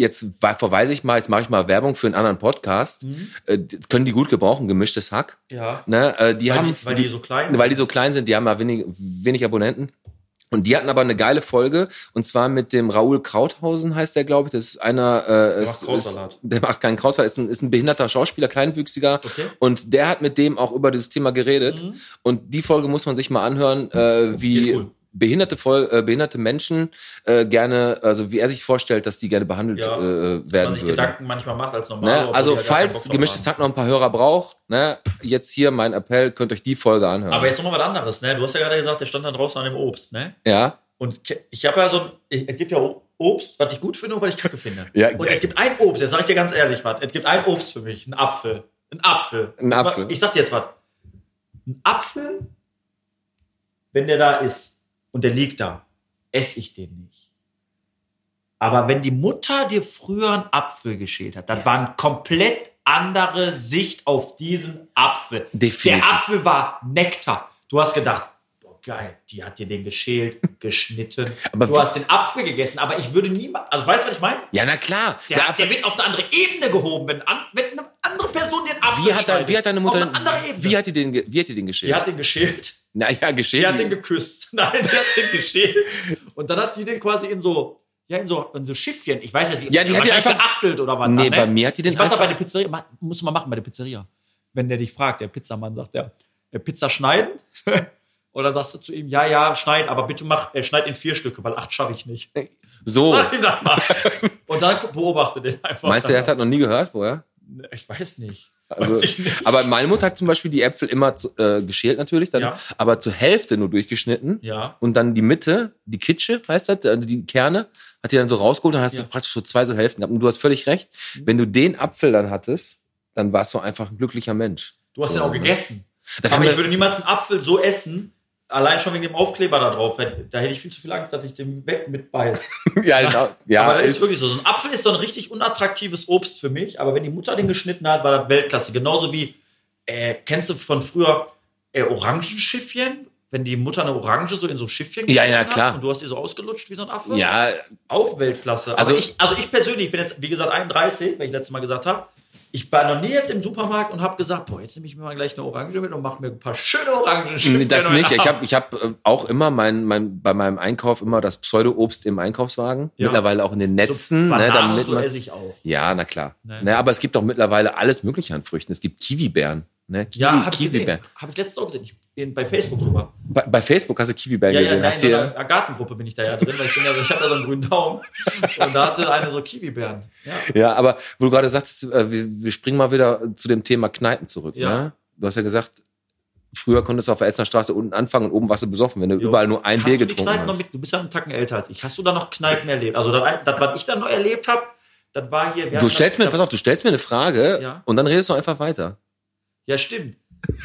jetzt verweise ich mal, jetzt mache ich mal Werbung für einen anderen Podcast. Äh, d- können die gut gebrauchen, gemischtes Hack. Ja. Ne? Äh, die Weil haben, die- weil die so klein Weil die so klein sind, die haben ja wenig, wenig Abonnenten. Und die hatten aber eine geile Folge, und zwar mit dem Raoul Krauthausen, heißt der, glaube ich. Das ist einer, äh, ist, macht Krautsalat. Ist, der macht keinen Krautsalat, ist ein, ist ein behinderter Schauspieler, kleinwüchsiger. Okay. Mhm. Und der hat mit dem auch über dieses Thema geredet. Und die Folge muss man sich mal anhören, äh, wie, cool. Behinderte, Voll, äh, behinderte Menschen äh, gerne, also wie er sich vorstellt, dass die gerne behandelt Ja. äh, werden man sich würden. Gedanken manchmal macht als normal. Ne? Also falls gemischtes. Zack noch ein paar Hörer braucht, ne, jetzt hier mein Appell, könnt euch die Folge anhören. Aber jetzt nochmal was anderes, ne? Du hast ja gerade gesagt, der stand dann draußen an dem Obst, ne? ja, Und ich habe ja so ein, ich- es gibt ja Obst, was ich gut finde und was ich kacke finde. Ja, und es gibt ein Obst, jetzt sag ich dir ganz ehrlich was, es gibt ein Obst für mich, ein Apfel. Ein Apfel. Ein Apfel. Ich sag dir jetzt was. Ein Apfel, wenn der da ist und der liegt da, esse ich den nicht. Aber wenn die Mutter dir früher einen Apfel geschält hat, dann war eine komplett andere Sicht auf diesen Apfel. Definitiv. Der Apfel war Nektar. Du hast gedacht, geil, die hat dir den geschält, geschnitten. Aber du hast den Apfel gegessen, aber ich würde niemals, also weißt du, was ich meine? ja, na klar. Der, Der der, wird auf eine andere Ebene gehoben, wenn, an, wenn eine andere Person den Apfel wie, hat schneidet. wie hat deine Mutter, Auf eine andere Ebene. wie hat die den, wie hat die den die geschält? hat den geschält. naja, geschält. Die hat den geküsst. Nein, die hat den geschält. Und dann hat sie den quasi in so, ja, in so, in so Schiffchen. Ich weiß ja, sie Ja, die hat die einfach- geachtelt oder was. Nee, da, bei mir hat die den ich einfach- bei der Pizzeria, muss man machen bei der Pizzeria. Wenn der dich fragt, der Pizzamann sagt, der Pizza schneiden. Oder sagst du zu ihm, ja, ja, schneid, aber bitte mach, äh, schneid in vier Stücke, weil acht schaffe ich nicht. So. Sag ihm das mal. Und dann beobachte den einfach. Meinst du, er hat das noch nie gehört, woher? Ich weiß nicht. Also, aber meine Mutter hat zum Beispiel die Äpfel immer zu, äh, geschält natürlich, dann, Ja. aber zur Hälfte nur durchgeschnitten. Ja. Und dann die Mitte, die Kitsche heißt das, äh, die Kerne, hat die dann so rausgeholt, dann hast Ja. Mhm. du praktisch so zwei so Hälften gehabt. Und du hast völlig recht, wenn du den Apfel dann hattest, dann warst du einfach ein glücklicher Mensch. Du hast So, ja auch ne? gegessen. Das aber ich würde niemals einen Apfel so essen, allein schon wegen dem Aufkleber da drauf. Da hätte ich viel zu viel Angst, dass ich den weg mitbeiß. ja, genau. ja, aber das ist wirklich so. So ein Apfel ist so ein richtig unattraktives Obst für mich, aber wenn die Mutter den geschnitten hat, war das Weltklasse. Genauso wie, äh, kennst du von früher äh, Orangenschiffchen? Wenn die Mutter eine Orange so in so Schiffchen Ja, ja, klar. hat und du hast die so ausgelutscht wie so ein Affe? ja, Auch Weltklasse. Also- Also ich, also ich persönlich, ich bin jetzt, wie gesagt, 31, weil ich letztes Mal gesagt habe, ich war noch nie jetzt im Supermarkt und habe gesagt, boah, jetzt nehme ich mir mal gleich eine Orange mit und mache mir ein paar schöne Orangen. Das nicht. Ich habe ich hab äh, auch immer mein, mein, bei meinem Einkauf immer das Pseudo-Obst im Einkaufswagen. Ja. Mittlerweile auch in den so Netzen. ne, Bananen damit so esse ich auch. ja, na klar. Ne. Ne, aber es gibt auch mittlerweile alles Mögliche an Früchten. Es gibt Kiwi-Beeren. Ne? Kiwi, Ja, habe ich gesehen. Habe ich letztens auch gesehen. Ich bin bei Facebook sogar. Bei, bei Facebook hast du Kiwi-Beeren Ja, ja, gesehen. nein, hast in einer Gartengruppe bin ich da ja drin, weil ich, bin ja, ich habe ja so einen grünen Daumen. Und da hatte eine so Kiwi-Beeren. Ja. Ja, aber wo du gerade sagst, äh, wir, wir springen mal wieder zu dem Thema Kneipen zurück. Ja. Ne? Du hast ja gesagt, früher konntest du auf der Essener Straße unten anfangen und oben warst du besoffen, wenn du Jo. überall nur ein hast Bier getrunken Kneipen noch hast. mit? Du bist ja einen Tacken älter als ich. Hast du da noch Kneipen erlebt? Also das, das was ich dann noch erlebt habe, das war hier. Du stellst mir, das, pass auf, du stellst mir eine Frage Ja. und dann redest du einfach weiter. Ja, stimmt.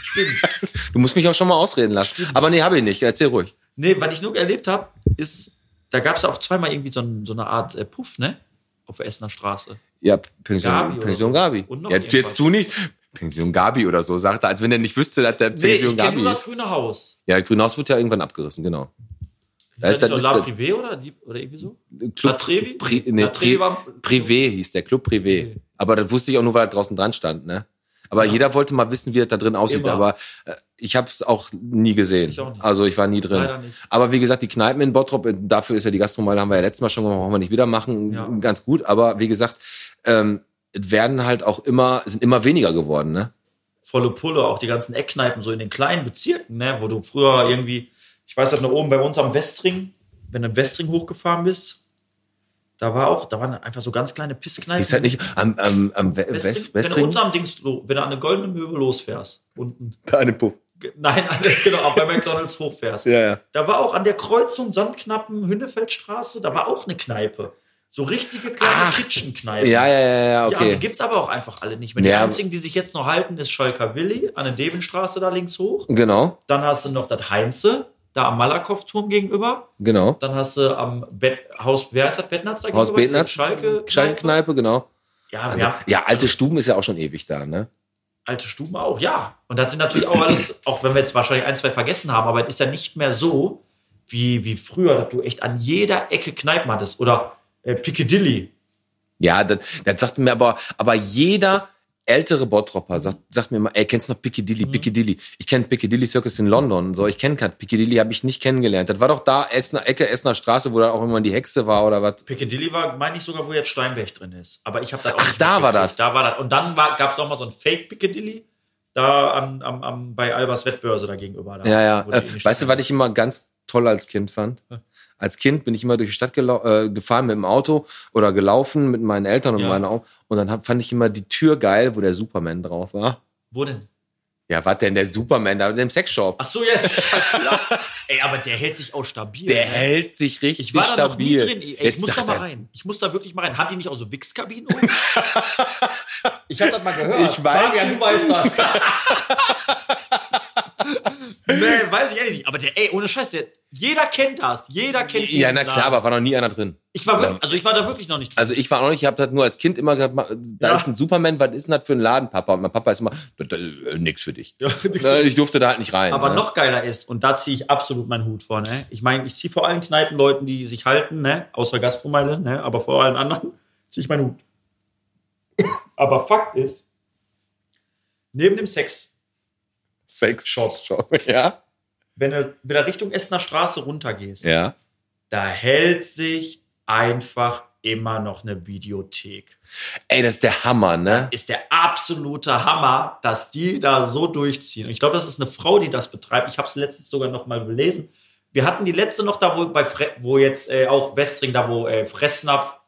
Stimmt. Du musst mich auch schon mal ausreden lassen. Aber nee, habe ich nicht. Erzähl ruhig. Nee, was ich nur erlebt habe, ist, da gab es auch zweimal irgendwie so, so eine Art äh, Puff, ne? Auf der Essener Straße. Ja, Pension Gabi oder Pension. Gabi. Und noch ja, jetzt du nicht. Pension Gabi oder so, sagt er, als wenn er nicht wüsste, dass der Nee, Pension ich Gabi nur das grüne Haus. Ja, Grünhaus wird ja irgendwann abgerissen, genau. Da Ist das das- La ist das- Privé oder, die, oder irgendwie so? Club La Trevi? Pri, nee, La Trevi war- Privé hieß der, Club Privé. Okay. Aber das wusste ich auch nur, weil er draußen dran stand, ne? Aber jeder wollte mal wissen, wie das da drin aussieht. Immer. Aber äh, ich habe es auch nie gesehen. Ich auch nicht. Also ich war nie drin. Leider nicht. Aber wie gesagt, die Kneipen in Bottrop, äh, dafür ist ja die Gastromeile, haben wir ja letztes Mal schon gemacht, brauchen wir nicht wieder machen, Ja. ganz gut. Aber wie gesagt, ähm, werden halt auch immer, sind immer weniger geworden, ne? volle Pulle, auch die ganzen Eckkneipen so in den kleinen Bezirken, ne, wo du früher irgendwie, ich weiß, dass da oben bei uns am Westring, wenn du im Westring hochgefahren bist, da war auch, da waren einfach so ganz kleine Pisskneipen. Ist halt nicht am, am, am We- Westring, West, wenn du unten am Dings, wenn du an der Goldenen Möwe losfährst, unten, Da eine Puff. Nein, der, genau, auch bei McDonalds hochfährst, Ja, ja. da war auch an der Kreuzung Sandknappen, Hünnefeldstraße, da war auch eine Kneipe. So richtige kleine Kitchenkneipen. Ja, ja, ja, ja, Ja, und die okay. gibt's aber auch einfach alle nicht mehr. Die Ja. einzigen, die sich jetzt noch halten, ist Schalker Willi an der Devenstraße da links hoch. Genau, Dann hast du noch das Heinze, da am Malakow-Turm gegenüber. genau. Dann hast du am Bett, Haus, wer ist das, Bettnatz da Haus gegenüber? Diese Betnatz, Schalke, Schalke-Kneipe, genau. Ja, Also, haben ja, alte Stuben ist ja auch schon ewig da, ne? alte Stuben auch, ja. Und das sind natürlich auch alles, auch wenn wir jetzt wahrscheinlich ein, zwei vergessen haben, aber es ist ja nicht mehr so, wie, wie früher, dass du echt an jeder Ecke Kneipen hattest. Oder äh, Piccadilly. Ja, das, das sagt mir aber, aber jeder ältere Bottropper sagt, sagt mir mal, ey, kennst du noch Mhm. Piccadilly, Piccadilly? Ich kenne Piccadilly Circus in London, so, ich kenne kein Piccadilly, habe ich nicht kennengelernt. Das war doch da, Essener, Ecke Essener Straße, wo da auch immer die Hexe war oder was. Piccadilly war, meine ich sogar, wo jetzt Steinberg drin ist. Aber ich habe das auch Ach, da war das. Da war das. Und dann gab es auch mal so ein Fake Da am, am, am, bei Albers Wettbörse da gegenüber. Da, Ja, ja. Äh, weißt du, was ich immer ganz toll als Kind fand. Als Kind bin ich immer durch die Stadt äh, gefahren mit dem Auto oder gelaufen mit meinen Eltern und Ja. meiner Au- und dann hab, fand ich immer die Tür geil, wo der Superman drauf war. Wo denn? Ja, was denn der Superman da in dem Sexshop? Ach so, yes. Ey, aber der hält sich auch stabil. Der ne? hält sich richtig Ich war da noch nie stabil. drin. Ey, ich Jetzt muss da mal rein. Ich muss da wirklich mal rein. Haben die nicht auch so Wichskabinen? ich hab das mal gehört. Ich weiß Fabian, du weißt das. nee, weiß ich ehrlich nicht. Aber der, ey, ohne Scheiß, der, jeder kennt das. Jeder kennt Ja, na klar, aber war noch nie einer drin. Ich war wirklich, also ich war da wirklich noch nicht drin. Also ich war auch nicht, ich habe das nur als Kind immer gesagt, ma- da Ja. ist ein Superman, was ist denn das für ein Laden, Papa? Und mein Papa ist immer, "Das- das, äh, nix für dich. Ja, nix ich durfte da halt nicht rein. Aber ne? noch geiler ist, und da ziehe ich absolut meinen Hut vor, ne? Ich meine, ich ziehe vor allen Kneipenleuten, die sich halten, ne? Außer Gastromeile, ne? Aber vor allen anderen ziehe ich meinen Hut. Aber Fakt ist, neben dem Sex, Sex Shop. Shop. Ja. wenn du wieder Richtung Essener Straße runtergehst, Ja. da hält sich einfach immer noch eine Videothek. Ey, das ist der Hammer, ne? Ist der absolute Hammer, dass die da so durchziehen. Und ich glaube, das ist eine Frau, die das betreibt. Ich habe es letztens sogar noch mal gelesen. Wir hatten die letzte noch da, wo bei Fre wo jetzt äh, auch Westring, da wo äh, Fressnapf.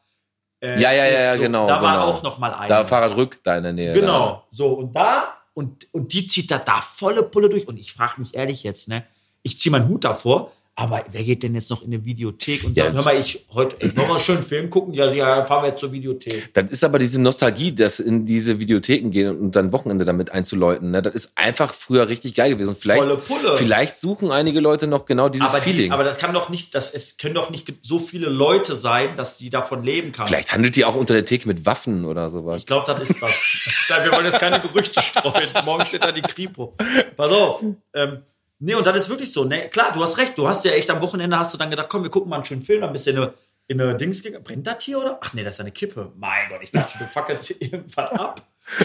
Äh, Ja, ja, ist ja, so, genau, Da war genau. auch noch mal eine. Da Fahrradrück da in der Nähe. Genau. So, und da, und, und die zieht da, da volle Pulle durch. Und ich frage mich ehrlich jetzt, ne? Ich ziehe meinen Hut davor, aber wer geht denn jetzt noch in eine Videothek und sagt, Ja. hör mal, ich heute, einen schönen Film gucken? Ja, ja, fahren wir jetzt zur Videothek. Das ist aber diese Nostalgie, das in diese Videotheken gehen und dann Wochenende damit einzuläuten. Ne? Das ist einfach früher richtig geil gewesen. Und vielleicht, Volle Pulle. vielleicht suchen einige Leute noch genau dieses Aber, Feeling. die, aber das kann doch nicht, das, es können doch nicht so viele Leute sein, dass die davon leben kann. vielleicht handelt die auch unter der Theke mit Waffen oder sowas. Ich glaube, das ist das. Wir wollen jetzt keine Gerüchte streuen. Morgen steht da die Kripo. Pass auf. Ähm, nee, und das ist wirklich so. Ne? Klar, du hast recht. Du hast ja echt am Wochenende hast du dann gedacht, komm, wir gucken mal einen schönen Film, dann bist du in eine, in eine Dings gegangen. Brennt das hier oder? Ach nee, das ist eine Kippe. Mein Gott, ich dachte, du fackelst hier irgendwas ab.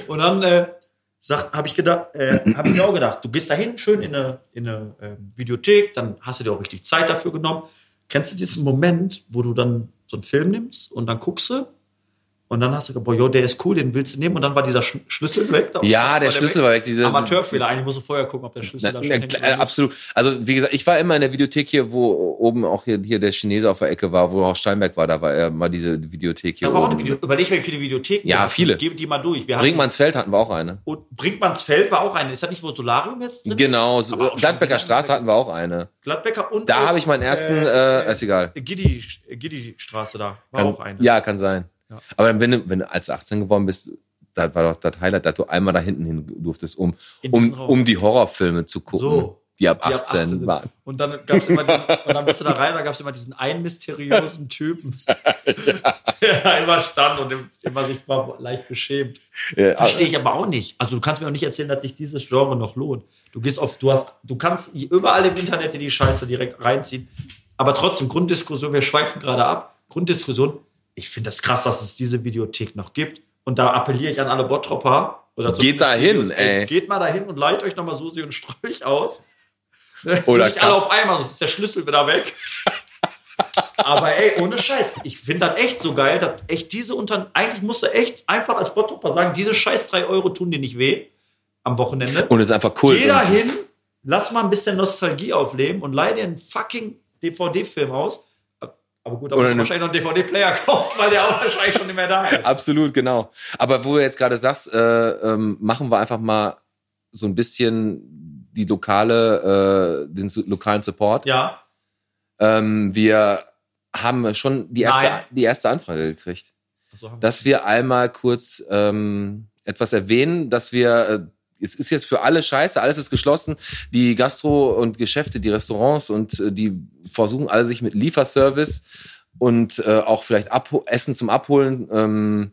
Und dann äh, habe ich gedacht, äh, habe ich mir auch gedacht, du gehst da hin, schön in eine, in eine ähm, Videothek, dann hast du dir auch richtig Zeit dafür genommen. Kennst du diesen Moment, wo du dann so einen Film nimmst und dann guckst du und dann hast du gesagt, boah, jo, der ist cool, den willst du nehmen und dann war dieser Sch Schlüssel weg. Ja, der Schlüssel war weg, diese- Amateurfehler. Eigentlich musst du vorher gucken, ob der Schlüssel Na, da schon na, hängt äh, absolut. Also wie gesagt, ich war immer in der Videothek hier, wo oben auch hier, hier der Chinese auf der Ecke war, wo auch Steinberg war, da war er mal diese Videothek hier Da war auch oben. eine Video Überleg mal, wie viele Videotheken. Ja, viele. Geben die mal durch. Wir hatten- Brinkmannsfeld hatten wir auch eine. Und Brinkmannsfeld war auch eine. Ist das nicht, wo Solarium jetzt drin Genau, ist? auch schon Gladbecker Straße hatten wir auch eine. Gladbecker und. Da habe ich meinen ersten, äh, ist egal. Giddy, Giddy Straße da. War Kann, auch eine. Ja, kann sein. Aber dann, wenn du, wenn du als du 18 geworden bist, das war doch das Highlight, dass du einmal da hinten hin durftest, um, In um, um die Horrorfilme zu gucken, So. die ab Die 18, ab 18 sind. waren. Und dann gab's immer diesen, und dann bist du da rein, da gab's immer diesen einen mysteriösen Typen, der da immer stand und immer sich war leicht beschämt. Ja, Verstehe ich aber auch nicht. Also du kannst mir auch nicht erzählen, dass dich dieses Genre noch lohnt. Du gehst auf, du hast, du kannst überall im Internet dir die Scheiße direkt reinziehen. Aber trotzdem, Grunddiskussion, wir schweifen gerade ab. Grunddiskussion, ich finde das krass, dass es diese Videothek noch gibt. Und da appelliere ich an alle Bottropper. Oder Geht da hin, ey. Geht mal dahin und leiht euch nochmal Susi und Strolch aus. Oder nicht alle auf einmal, sonst ist der Schlüssel wieder weg. Aber ey, ohne Scheiß, ich finde das echt so geil, dass echt diese Unter eigentlich musst du echt einfach als Bottropper sagen, diese scheiß drei Euro tun dir nicht weh am Wochenende. Und es ist einfach cool. Geh da hin, lass mal ein bisschen Nostalgie aufleben und leih dir einen fucking DVD-Film aus. Aber gut, da du eine- wahrscheinlich noch einen DVD-Player kaufen, weil der auch wahrscheinlich schon nicht mehr da ist. Absolut, genau. Aber wo du jetzt gerade sagst, äh, ähm, machen wir einfach mal so ein bisschen die lokale, äh, den lokalen Support. Ja, Ähm, wir haben schon die erste, Nein. die erste Anfrage gekriegt, so dass wir einmal kurz ähm, etwas erwähnen, dass wir äh, es ist jetzt für alle scheiße, alles ist geschlossen. Die Gastro und Geschäfte, die Restaurants und äh, die versuchen alle sich mit Lieferservice und äh, auch vielleicht Abho Essen zum Abholen ähm,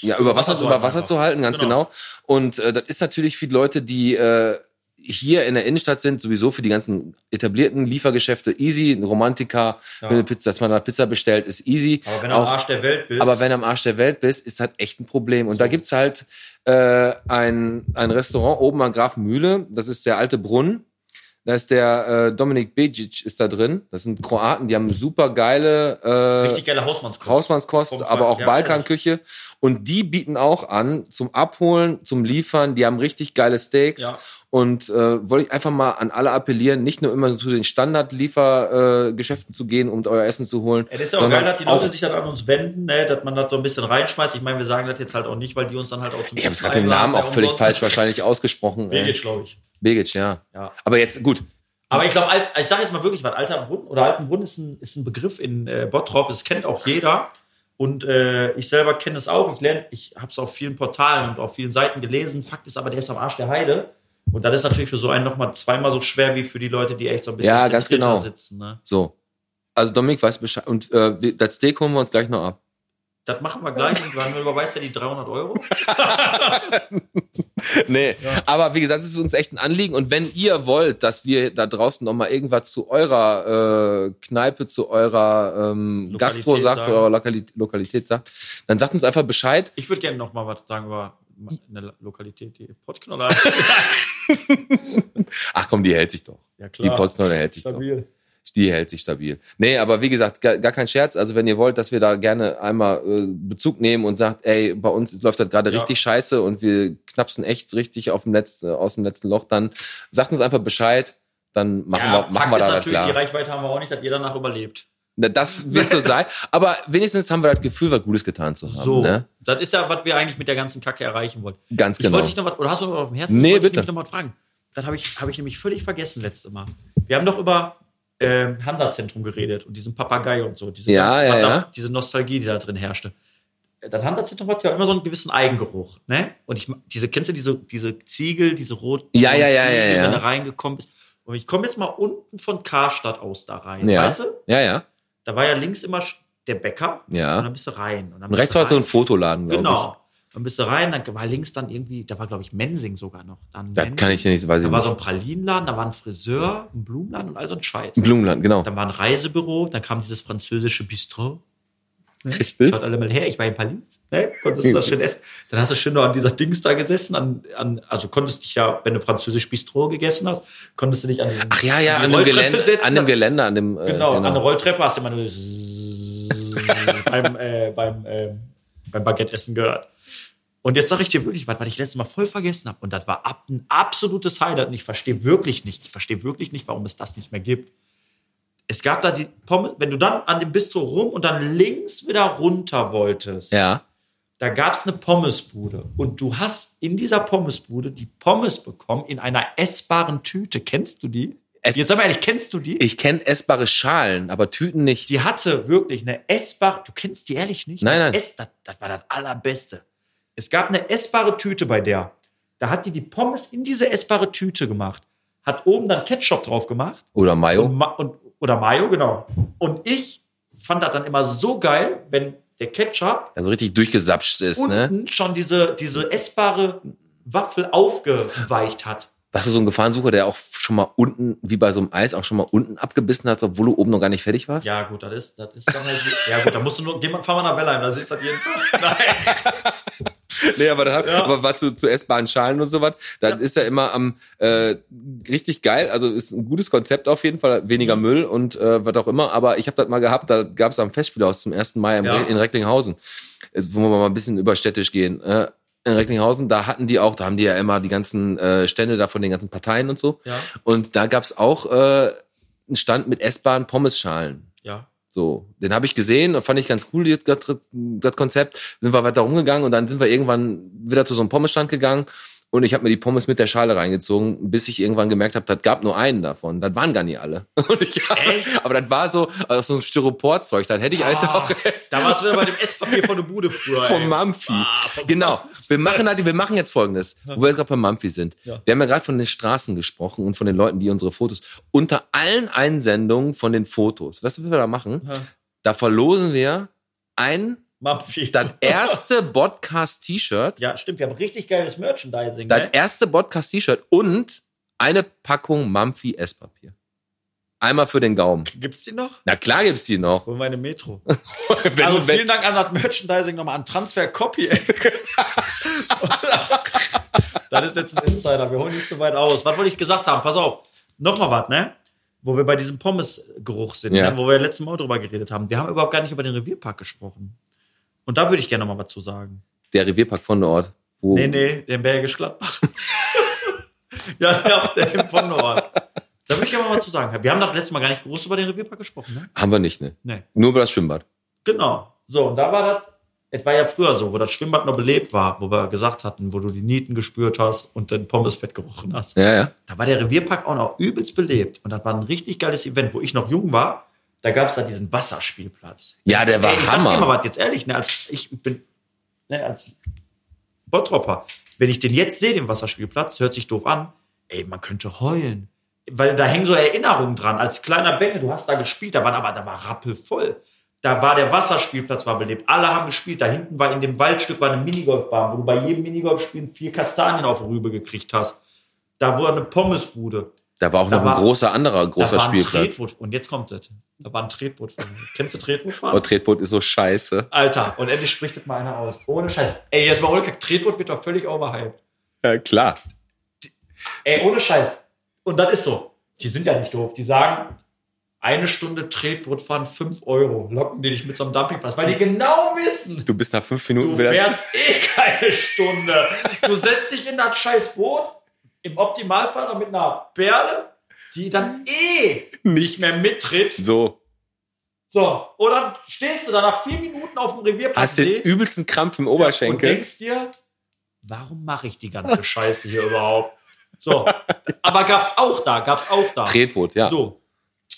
ja, über Wasser, Wasser zu über halten Wasser einfach. zu halten, ganz Genau. genau. Und äh, das ist natürlich für die Leute, die äh, hier in der Innenstadt sind, sowieso für die ganzen etablierten Liefergeschäfte easy. Ein Romantiker, Ja. eine Pizza, dass man da Pizza bestellt, ist easy. aber wenn du am Arsch der Welt bist. aber wenn du am Arsch der Welt bist, ist halt echt ein Problem. Und da gibt's halt äh, ein, ein Restaurant oben an Grafenmühle, das ist der alte Brunnen. Da ist der äh, Dominik Bejic ist da drin. Das sind Kroaten, die haben super geile äh, richtig geile Hausmannskost. Hausmannskost, Vom aber auch ja, Balkanküche. Und die bieten auch an zum Abholen, zum Liefern. Die haben richtig geile Steaks. Ja. Und äh, wollte ich einfach mal an alle appellieren, nicht nur immer zu den Standardliefergeschäften äh, zu gehen, um euer Essen zu holen. Ja, das ist ja auch geil, dass die Leute sich dann an uns wenden, ne, dass man das so ein bisschen reinschmeißt. Ich meine, wir sagen das jetzt halt auch nicht, weil die uns dann halt auch zum Ich habe gerade den Namen auch völlig falsch wahrscheinlich ausgesprochen. Begic, glaube ich. Begic, ja. Ja. Aber jetzt, gut. Aber ich glaube, ich sage jetzt mal wirklich was, Altenbrunn oder Altenbrunn ist ein, ist ein Begriff in äh, Bottrop, das kennt auch jeder. Und äh, ich selber kenne es auch. Ich lerne, ich habe es auf vielen Portalen und auf vielen Seiten gelesen. Fakt ist aber, der ist am Arsch der Heide. Und das ist natürlich für so einen nochmal zweimal so schwer wie für die Leute, die echt so ein bisschen Ja, ganz genau. sitzen. Ne? So. Also Dominik weiß Bescheid. Und äh, das Steak holen wir uns gleich noch ab. Das machen wir gleich und dann überweist er die 300 Euro. Nee, aber wie gesagt, es ist uns echt ein Anliegen. Und wenn ihr wollt, dass wir da draußen noch mal irgendwas zu eurer äh, Kneipe, zu eurer ähm, Gastro sagt, zu eurer Lokalität, Lokalität sagt, dann sagt uns einfach Bescheid. Ich würde gerne noch mal was sagen über eine Lokalität, die Pottknoller. Ach komm, die hält sich doch. Ja, Die klar. Potknolle hält sich Stabil. doch. Die hält sich stabil. Nee, aber wie gesagt, gar, gar kein Scherz. Also wenn ihr wollt, dass wir da gerne einmal äh, Bezug nehmen und sagt, ey, bei uns läuft das gerade Ja. richtig scheiße und wir knapsen echt richtig auf dem letzten, aus dem letzten Loch, dann sagt uns einfach Bescheid. Dann machen Ja, wir, machen Fakt wir ist da das natürlich, die klar. Reichweite haben wir auch nicht, dass ihr danach überlebt. Na, Das wird so sein. Aber wenigstens haben wir das Gefühl, was Gutes getan zu haben. So, Ne? das ist ja, was wir eigentlich mit der ganzen Kacke erreichen wollten. Ganz Ich genau. wollte dich noch was, oder hast du noch was auf dem Herzen? Nee, Ich wollte bitte. noch was fragen. Das habe ich, habe ich nämlich völlig vergessen letzte Mal. Wir haben doch über ähm, Hansa-Zentrum geredet und diesen Papagei und so. Diese, Ja, ja, ja. diese Nostalgie, die da drin herrschte. Das Hansa-Zentrum hat ja immer so einen gewissen Eigengeruch, ne? Und ich, diese, kennst du diese, diese Ziegel, diese roten Ja, ja, ja, Ziegel, ja, ja. wenn du reingekommen bist? Und ich komme jetzt mal unten von Karstadt aus da rein, Ja. weißt du? Ja, ja. Da war ja links immer der Bäcker. Ja. Und dann bist du rein. Und, dann Und rechts war so ein. Fotoladen, glaube Genau. Dann bist du rein, dann war links dann irgendwie, da war glaube ich Mensing sogar noch. Dann ich. Das Mensing. kann ich dir nicht, weiß ich Da war nicht. so ein Pralinenladen, da war ein Friseur, ein Blumenladen und all so ein Scheiß. Blumenland, genau. Dann war ein Reisebüro, dann kam dieses französische Bistro. Richtig. Schaut alle mal her, ich war in Paris, ne? konntest du das schön essen. Dann hast du schön noch an dieser Dings da gesessen, an, an, also konntest dich ja, wenn du französisch Bistro gegessen hast, konntest du dich an den, Ach ja, ja, die an dem, Gelände, setzen, an dem Geländer, an dem. äh, Genau, an der Rolltreppe hast du immer nur beim, äh, beim, äh, beim Baguette-Essen gehört. Und jetzt sage ich dir wirklich was, was ich letztes Mal voll vergessen habe. Und das war ab, ein absolutes Highlight. Und ich verstehe wirklich nicht, ich verstehe wirklich nicht, warum es das nicht mehr gibt. Es gab da die Pommes, wenn du dann an dem Bistro rum und dann links wieder runter wolltest, Ja. da gab es eine Pommesbude. Und du hast in dieser Pommesbude die Pommes bekommen in einer essbaren Tüte. Kennst du die? Es- Jetzt sag mal ehrlich, kennst du die? Ich kenne essbare Schalen, aber Tüten nicht. Die hatte wirklich eine essbare, du kennst die ehrlich nicht? Nein, nein. Das, das war das Allerbeste. Es gab eine essbare Tüte bei der. Da hat die die Pommes in diese essbare Tüte gemacht. Hat oben dann Ketchup drauf gemacht. Oder Mayo. Und, Ma und, oder Mayo, genau. Und ich fand das dann immer so geil, wenn der Ketchup Also richtig durchgesapscht ist, ne? unten schon diese, diese essbare Waffel aufgeweicht hat. Warst du so ein Gefahrensucher, der auch schon mal unten, wie bei so einem Eis, auch schon mal unten abgebissen hat, obwohl du oben noch gar nicht fertig warst? Ja, gut, das ist, das ist dann halt, ja gut, da musst du nur, geh mal, fahr mal nach Bellheim, da siehst du das jeden Tag. Nein. Nee, aber, dann, aber was zu, zu essbaren Schalen und sowas, das ist ja immer am äh, richtig geil. Also ist ein gutes Konzept auf jeden Fall, weniger Mhm. Müll und äh, was auch immer. Aber ich habe das mal gehabt, da gab es am Festspielhaus zum 1. Mai Ja. In Recklinghausen, Jetzt, wo wir mal ein bisschen überstädtisch gehen. Äh, in Recklinghausen, da hatten die auch, da haben die ja immer die ganzen äh, Stände da von den ganzen Parteien und so. Ja. Und da gab's auch äh, einen Stand mit essbaren Pommesschalen. Ja. So, den habe ich gesehen und fand ich ganz cool, das, das Konzept. Sind wir weiter rumgegangen und dann sind wir irgendwann wieder zu so einem Pommesstand gegangen und ich habe mir die Pommes mit der Schale reingezogen, bis ich irgendwann gemerkt habe, das gab nur einen davon. Das waren gar nicht alle. Hab, aber das war so aus so einem Styroporzeug. Dann hätte ich Alter Ah, auch da warst du wieder bei dem Esspapier von der Bude früher. vom ey. Mampfi. Ah, vom genau. Wir machen halt, wir machen jetzt folgendes, wo wir jetzt gerade beim Mampfi sind. Ja. Wir haben ja gerade von den Straßen gesprochen und von den Leuten, die unsere Fotos. Unter allen Einsendungen von den Fotos, weißt du, was wir da machen? Ja. Da verlosen wir ein, Mampfi. das erste Podcast-T-Shirt, Ja, stimmt, wir haben richtig geiles Merchandising. das Ne? erste Podcast-T-Shirt und eine Packung Mampfi Esspapier. Einmal für den Gaumen. Gibt's die noch? Na klar gibt's die noch. Hol meine Metro. Also wenn, vielen Dank an das Merchandising nochmal an Transfer Copy. das ist jetzt ein Insider. Wir holen nicht zu weit aus. Was wollte ich gesagt haben? Pass auf. Nochmal was, ne? Wo wir bei diesem Pommes-Geruch sind, Ja. ne? wo wir letztes Mal drüber geredet haben. Wir haben überhaupt gar nicht über den Revierpark gesprochen. Und da würde ich gerne noch mal was zu sagen. der Revierpark von dort. Wo, Nee, nee, den Bergisch Gladbach. Ja, der auf der im Pondor. Da würde ich aber mal zu sagen. Wir haben doch letztes Mal gar nicht groß über den Revierpark gesprochen, ne? Haben wir nicht, ne? Nee. Nur über das Schwimmbad. Genau. So, und da war das, es war ja früher so, wo das Schwimmbad noch belebt war, wo wir gesagt hatten, wo du die Nieten gespürt hast und den Pommesfett gerochen hast. Ja, ja. Da war der Revierpark auch noch übelst belebt. Und das war ein richtig geiles Event, wo ich noch jung war. Da gab es da diesen Wasserspielplatz. Ja, der war Ey, ich sag dir Hammer. mal was, jetzt ehrlich, ne, als ich bin, ne, als Bottropper, wenn ich den jetzt sehe, den Wasserspielplatz, hört sich doof an, ey, man könnte heulen. Weil da hängen so Erinnerungen dran. Als kleiner Bengel, du hast da gespielt, da waren aber, da war rappelvoll. Da war der Wasserspielplatz war belebt. Alle haben gespielt. Da hinten war in dem Waldstück war eine Minigolfbahn, wo du bei jedem Minigolfspielen vier Kastanien auf Rübe gekriegt hast. Da war eine Pommesbude. Da war auch Da noch war- ein großer anderer großer da war ein Spielplatz. Tretboot. Und jetzt kommt es. Da war ein Tretboot. Kennst du Tretboot Oh, Tretboot ist so scheiße. Alter, und endlich spricht das mal einer aus. Ohne Scheiß. Ey, jetzt mal ohne Kack. Tretboot wird doch völlig overhyped. Ja, klar. Ey, ohne Scheiß. Und das ist so. Die sind ja nicht doof. Die sagen, eine Stunde Tretboot fahren 5 Euro. Locken die dich mit so einem Dumpingplatz. Weil die genau wissen, Du bist nach fünf Minuten du fährst eh keine Stunde. Du setzt dich in das scheiß Boot. Im Optimalfall noch mit einer Perle, die dann eh nicht mehr mittritt. So. So, und dann stehst du da nach vier Minuten auf dem Revierplatz Hast den übelsten Krampf im und Oberschenkel. denkst dir, warum mache ich die ganze Scheiße hier überhaupt? So, aber gab's auch da, gab's auch da. Tretboot, ja. So.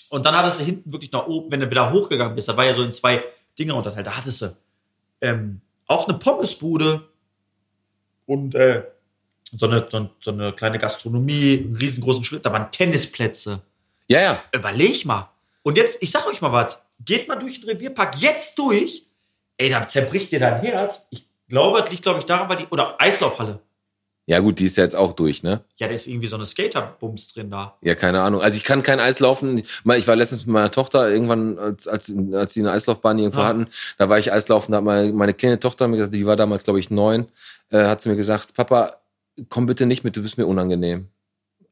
Und dann hattest du hinten wirklich nach oben, wenn du wieder hochgegangen bist, da war ja so in zwei Dinge unterteilt, da hattest du ähm, auch eine Pommesbude und äh, so, eine, so, so eine kleine Gastronomie, einen riesengroßen Schwimm, da waren Tennisplätze. Ja, ja. Überleg mal. Und jetzt, ich sag euch mal was, geht mal durch den Revierpark jetzt durch, ey, da zerbricht dir dein Herz. Ich glaube, das liegt, glaube ich, daran, weil die, oder Eislaufhalle. Ja, gut, die ist ja jetzt auch durch, ne? Ja, da ist irgendwie so eine Skaterbums drin da. Ja, keine Ahnung. Also ich kann kein Eis laufen. Ich war letztens mit meiner Tochter irgendwann, als, als, als sie eine Eislaufbahn irgendwo Ja. hatten, da war ich Eislaufen, da hat meine, meine kleine Tochter mir gesagt, die war damals, glaube ich, neun, äh, hat sie mir gesagt, Papa, komm bitte nicht mit, du bist mir unangenehm.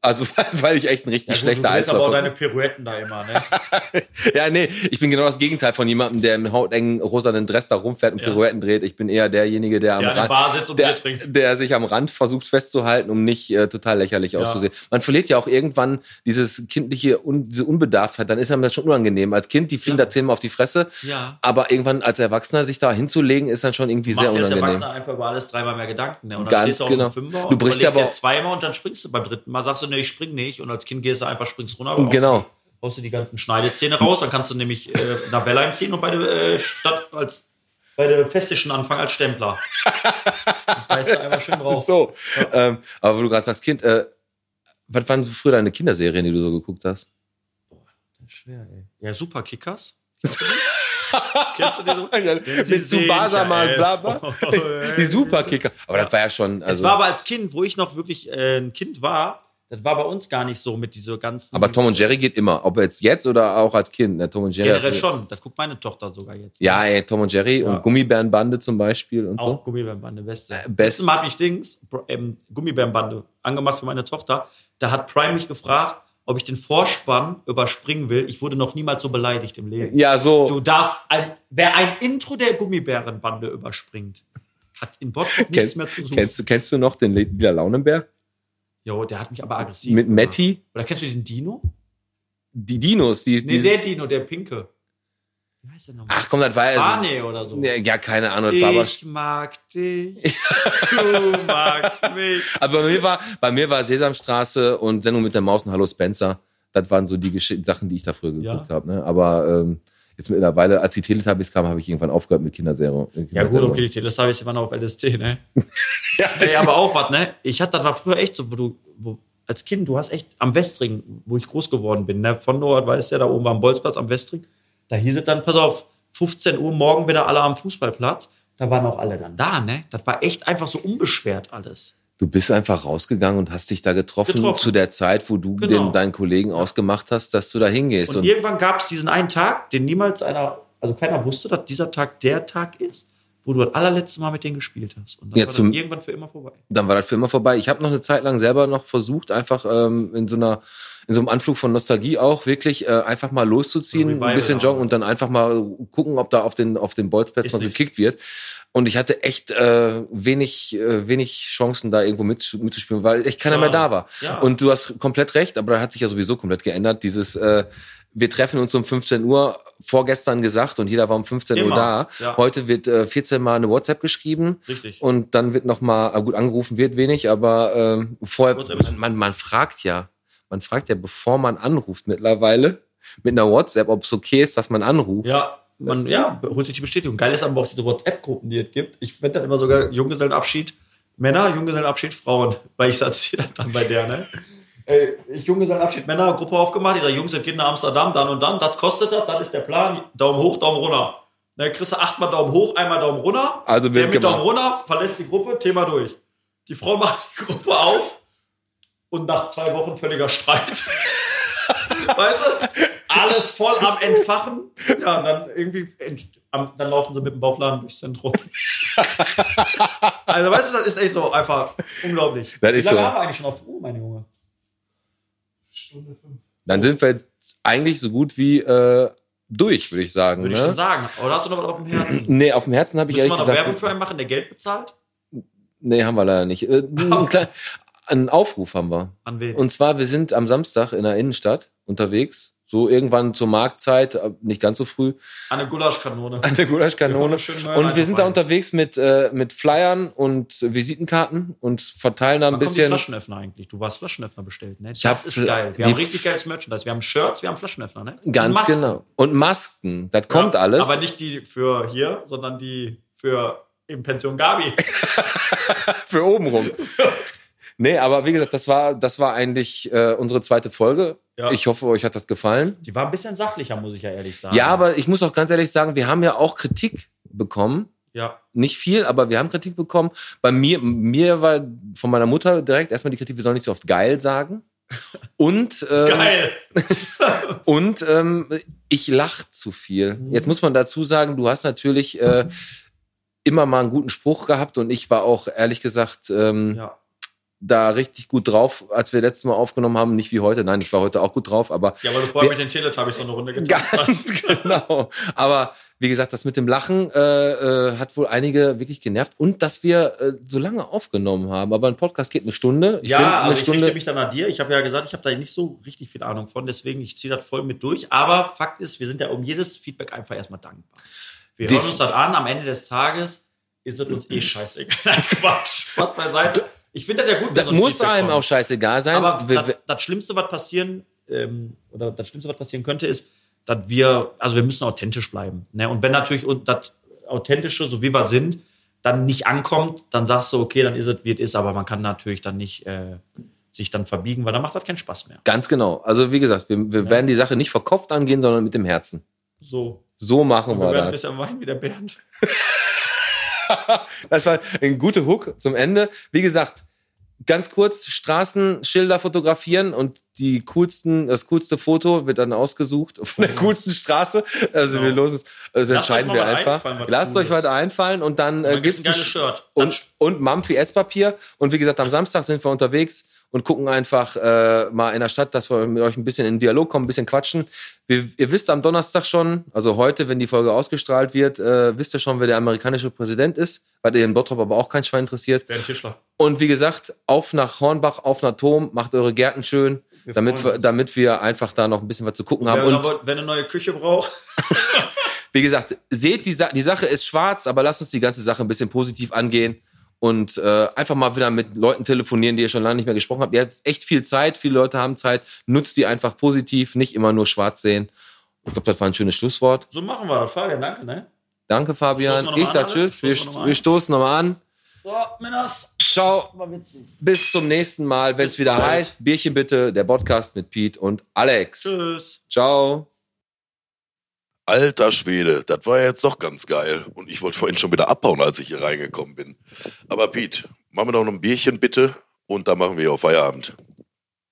Also weil, ich echt ein richtig schlechter du willst aber auch Eisläufer deine Pirouetten da immer, ne? Ja, nee, ich bin genau das Gegenteil von jemandem, der im hautengen rosanen Dress da rumfährt und Ja. Pirouetten dreht. Ich bin eher derjenige, der am Der der Rand, Bar sitzt und der, Bier trinkt. der sich am Rand versucht festzuhalten, um nicht äh, total lächerlich auszusehen. Man verliert ja auch irgendwann dieses kindliche, un, diese Unbedarftheit. Dann ist einem das schon unangenehm. Als Kind, die fliegen Ja. da zehnmal auf die Fresse. Ja. Aber irgendwann als Erwachsener sich da hinzulegen, ist dann schon irgendwie Du sehr machst jetzt unangenehm. Erwachsener einfach über alles dreimal mehr Gedanken, ne? Und dann Ganz stehst du auf genau. Fünfer Du und brichst aber auch- zweimal und dann springst du beim dritten Mal, sagst du, nee, ich spring nicht. Und als Kind gehst du einfach, springst runter. Genau. Haust du die, ganzen Schneidezähne raus, dann kannst du nämlich äh, nach Wellheim ziehen und bei der äh, Stadt als bei der Festischen anfangen als Stempler. Beißt du einfach schön drauf. So. Ähm, aber wo du gerade sagst, Kind, äh, was waren so früher deine Kinderserien, die du so geguckt hast? Schwer, ey. Ja, Super Kickers. Kennst du die so? Mit ja mal, bla, bla. Die Superkicker. Aber das war ja schon, Es also. war aber als Kind, wo ich noch wirklich äh, ein Kind war, das war bei uns gar nicht so mit dieser ganzen. Aber Tom und Jerry geht immer. Ob jetzt jetzt oder auch als Kind. Ne? Tom und Jerry. Generell schon. Das guckt meine Tochter sogar jetzt. Ja, ey, Tom und Jerry Ja. und Gummibärenbande zum Beispiel und Auch so. Gummibärenbande, beste. best. Letztes Mal hat mich Dings, ähm, Gummibärenbande, angemacht für meine Tochter. Da hat Prime mich gefragt, ob ich den Vorspann überspringen will. Ich wurde noch niemals so beleidigt im Leben. Ja, so. Du darfst, ein, wer ein Intro der Gummibärenbande überspringt, hat in Bottrop nichts mehr zu suchen. kennst, du, kennst du noch den Lila Launenbär? Jo, der hat mich aber aggressiv Mit gemacht. Matti? Oder kennst du diesen Dino? Die Dinos, die. Nee, die der Dino, der Pinke. Wie heißt der nochmal? ach komm, das war ja. Barney oder so. Ja, keine Ahnung. Das war aber, Ich mag dich, du magst mich. aber bei mir war, bei mir war Sesamstraße und Sendung mit der Maus und Hallo Spencer. Das waren so die Gesch Sachen, die ich da früher geguckt Ja. habe. Ne? Aber ähm, jetzt mittlerweile, als die Teletubbies kamen, habe ich irgendwann aufgehört mit Kinderserie. Ja gut, okay, die Teletubbies waren auf LSD, ne? Ja, Ey, aber auch was, ne? Ich hatte, das war früher echt so, wo du, wo, als Kind, du hast echt am Westring, wo ich groß geworden bin, ne? Von dort, weißt du ja, da oben war am Bolzplatz am Westring. Da hieß es dann, pass auf, 15 Uhr morgen wieder alle am Fußballplatz. Da waren auch alle dann da, ne? Das war echt einfach so unbeschwert alles. Du bist einfach rausgegangen und hast dich da getroffen, Getroffen. zu der Zeit, wo du Genau. den, deinen Kollegen ausgemacht hast, dass du da hingehst. Und, Und, irgendwann gab es diesen einen Tag, den niemals einer, also keiner wusste, dass dieser Tag der Tag ist, wo du das allerletzte Mal mit denen gespielt hast. Und dann Ja, war zum- das irgendwann für immer vorbei. dann war das für immer vorbei. Ich habe noch eine Zeit lang selber noch versucht, einfach ähm, in so einer in so einem Anflug von Nostalgie auch wirklich äh, einfach mal loszuziehen, ein bisschen joggen und dann einfach mal gucken, ob da auf den auf den Bolzplätzen Ist noch nichts. gekickt wird. Und ich hatte echt äh, wenig äh, wenig Chancen da irgendwo mit, mitzuspielen, weil echt keiner mehr Schade. da war. Ja. Und du hast komplett recht, aber da hat sich ja sowieso komplett geändert. Dieses äh, wir treffen uns um 15 Uhr vorgestern gesagt und jeder war um 15 Uhr Immer, da. ja. Heute wird äh, 14 Mal eine WhatsApp geschrieben. Richtig. Und dann wird noch mal, äh, gut, angerufen wird wenig, aber ähm, vorher, man, man, man fragt ja, man fragt ja, bevor man anruft mittlerweile, mit einer WhatsApp, ob es okay ist, dass man anruft. Ja, man ja, holt sich die Bestätigung. Geil ist aber auch diese WhatsApp-Gruppen, die es gibt. Ich finde dann immer sogar Junggesellenabschied Männer, Junggesellenabschied Frauen. Weil ich erzähle das dann bei der, ne? Ey, ich Junggesellenabschied Männer, Gruppe aufgemacht. Ich sag, Jungs, geht nach Amsterdam, dann und dann. Das kostet das, das ist der Plan. Daumen hoch, Daumen runter. Ne, kriegst du achtmal Daumen hoch, einmal Daumen runter. Also Der wird mit gemacht. Daumen runter, verlässt die Gruppe, Thema durch. Die Frau macht die Gruppe auf und nach zwei Wochen völliger Streit. weißt du? Alles voll am Entfachen. Ja, und dann irgendwie, dann laufen sie mit dem Bauchladen durchs Zentrum. also, weißt du, das ist echt so einfach unglaublich. Das Wie lange so. haben wir eigentlich schon auf Uhr, mein Junge? Dann sind wir jetzt eigentlich so gut wie äh, durch, würde ich sagen. Würde ich ne? schon sagen. Oder hast du noch was auf dem Herzen? Nee, auf dem Herzen habe ich Müssen wir ehrlich noch gesagt. Werbung für einen machen, der Geld bezahlt? Nee, haben wir leider nicht. Äh, kleinen, einen Aufruf haben wir. An wen? Und zwar, wir sind am Samstag in der Innenstadt unterwegs. So irgendwann zur Marktzeit, äh, nicht ganz so früh, An eine Gulaschkanone. an der Gulaschkanone. Wir Und wir sind da unterwegs mit, äh, mit Flyern und Visitenkarten und verteilen da ein Wann kommen die bisschen. Flaschenöffner eigentlich? Du hast Flaschenöffner bestellt, ne? Ich das ist geil. Wir haben richtig geiles Merchandise. Wir haben Shirts, wir haben Flaschenöffner, ne? Und Ganz Masken. genau. Und Masken, das kommt Ja, alles. Aber nicht die für hier, sondern die für im Pension Gabi. für oben rum. nee, aber wie gesagt, das war, das war eigentlich äh, unsere zweite Folge. Ja. Ich hoffe, euch hat das gefallen. Die war ein bisschen sachlicher, muss ich ja ehrlich sagen. Ja, aber ich muss auch ganz ehrlich sagen, wir haben ja auch Kritik bekommen. Ja. Nicht viel, aber wir haben Kritik bekommen. Bei mir, mir war von meiner Mutter direkt erstmal die Kritik, wir sollen nicht so oft geil sagen. Und, ähm, Geil. und ähm, ich lach zu viel. Mhm. Jetzt muss man dazu sagen, du hast natürlich äh, immer mal einen guten Spruch gehabt und ich war auch ehrlich gesagt ähm, Ja. Da richtig gut drauf, als wir letztes Mal aufgenommen haben. Nicht wie heute, nein, ich war heute auch gut drauf, aber Ja, weil du vorher Wir- mit den Teletubbies so eine Runde getanzt hast. Ganz genau. Aber wie gesagt, das mit dem Lachen äh, äh, hat wohl einige wirklich genervt und dass wir äh, so lange aufgenommen haben. Aber ein Podcast geht eine Stunde. Ich ja, find, aber eine ich Stunde. richte mich dann an dir. Ich habe ja gesagt, ich habe da nicht so richtig viel Ahnung von, deswegen ich ziehe das voll mit durch. Aber Fakt ist, wir sind ja um jedes Feedback einfach erstmal dankbar. Wir Def- hören uns das an, am Ende des Tages ist es uns eh scheißegal. Quatsch. Was beiseite. Ich finde das ja gut, das ein muss einem kommt. auch scheißegal sein. Aber das, das Schlimmste, was passieren, ähm, oder das Schlimmste, was passieren könnte, ist, dass wir, also wir müssen authentisch bleiben. Ne? Und wenn natürlich das Authentische, so wie wir sind, dann nicht ankommt, dann sagst du, okay, dann ist es, wie es ist, aber man kann natürlich dann nicht äh, sich dann verbiegen, weil dann macht das keinen Spaß mehr. ganz genau. Also wie gesagt, wir, wir werden die Sache nicht verkopft angehen, sondern mit dem Herzen. So. So machen Wir wir, werden ein das. bisschen weinen wie der Bernd. Das war ein guter Hook zum Ende. Wie gesagt, ganz kurz Straßenschilder fotografieren und die coolsten, das coolste Foto wird dann ausgesucht von der coolsten Straße. Also Genau. wir los es, also Lasst entscheiden wir einfach. Lasst euch was einfallen und dann, äh, gibt's gibt's ein Shirt. und und Mampfi Esspapier und wie gesagt am Samstag sind wir unterwegs und gucken einfach äh, mal in der Stadt, dass wir mit euch ein bisschen in Dialog kommen, ein bisschen quatschen. Wir, ihr wisst am Donnerstag schon, also heute, wenn die Folge ausgestrahlt wird, äh, wisst ihr schon, wer der amerikanische Präsident ist, weil ihr in Bottrop aber auch kein Schwein interessiert. Bernd Tischler. Und wie gesagt, auf nach Hornbach, auf nach Tom, macht eure Gärten schön, Wir damit wir, damit wir einfach da noch ein bisschen was zu gucken haben. Und aber, wenn eine neue Küche braucht, wie gesagt, seht, die, Sa die Sache ist schwarz, aber lasst uns die ganze Sache ein bisschen positiv angehen und äh, einfach mal wieder mit Leuten telefonieren, die ihr schon lange nicht mehr gesprochen habt. Ihr habt echt viel Zeit, viele Leute haben Zeit, nutzt die einfach positiv, nicht immer nur schwarz sehen. Ich glaube, das war ein schönes Schlusswort. so machen wir das. Fabian, danke, ne? Danke, Fabian. Ich sag Tschüss. Wir, Stoßen wir stoßen nochmal an. So, Männers. Ciao. Bis zum nächsten Mal, wenn es wieder bald. heißt, Bierchen bitte, der Podcast mit Pete und Alex. Tschüss. Ciao. Alter Schwede, das war jetzt doch ganz geil. Und ich wollte vorhin schon wieder abhauen, als ich hier reingekommen bin. Aber Pete, machen wir doch noch ein Bierchen bitte und dann machen wir auf Feierabend.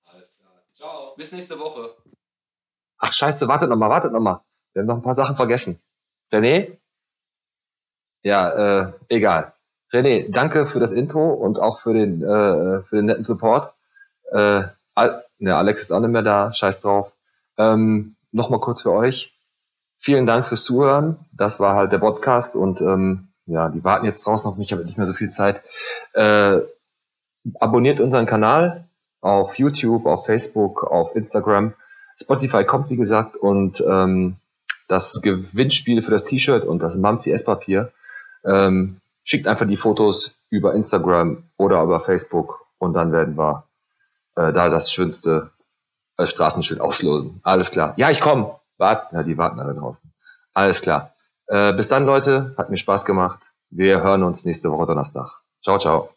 Alles klar. Ciao. Bis nächste Woche. Ach scheiße, wartet noch mal, wartet noch mal. Wir haben noch ein paar Sachen vergessen. René? Ja, äh, egal. René, danke für das Intro und auch für den, äh, für den netten Support. Äh, Al ja, Alex ist auch nicht mehr da, scheiß drauf. Ähm, Nochmal kurz für euch. Vielen Dank fürs Zuhören. Das war halt der Podcast und ähm, ja, die warten jetzt draußen auf mich, ich habe nicht mehr so viel Zeit. Äh, abonniert unseren Kanal auf YouTube, auf Facebook, auf Instagram. Spotify kommt, wie gesagt, und ähm, das Gewinnspiel für das T-Shirt und das Mampfi Esspapier. Ähm, schickt einfach die Fotos über Instagram oder über Facebook und dann werden wir äh, da das schönste äh, Straßenschild auslosen. Alles klar. Ja, ich komme. Warten. Ja, die warten alle draußen. Alles klar. Äh, bis dann, Leute. Hat mir Spaß gemacht. Wir hören uns nächste Woche Donnerstag. Ciao, ciao.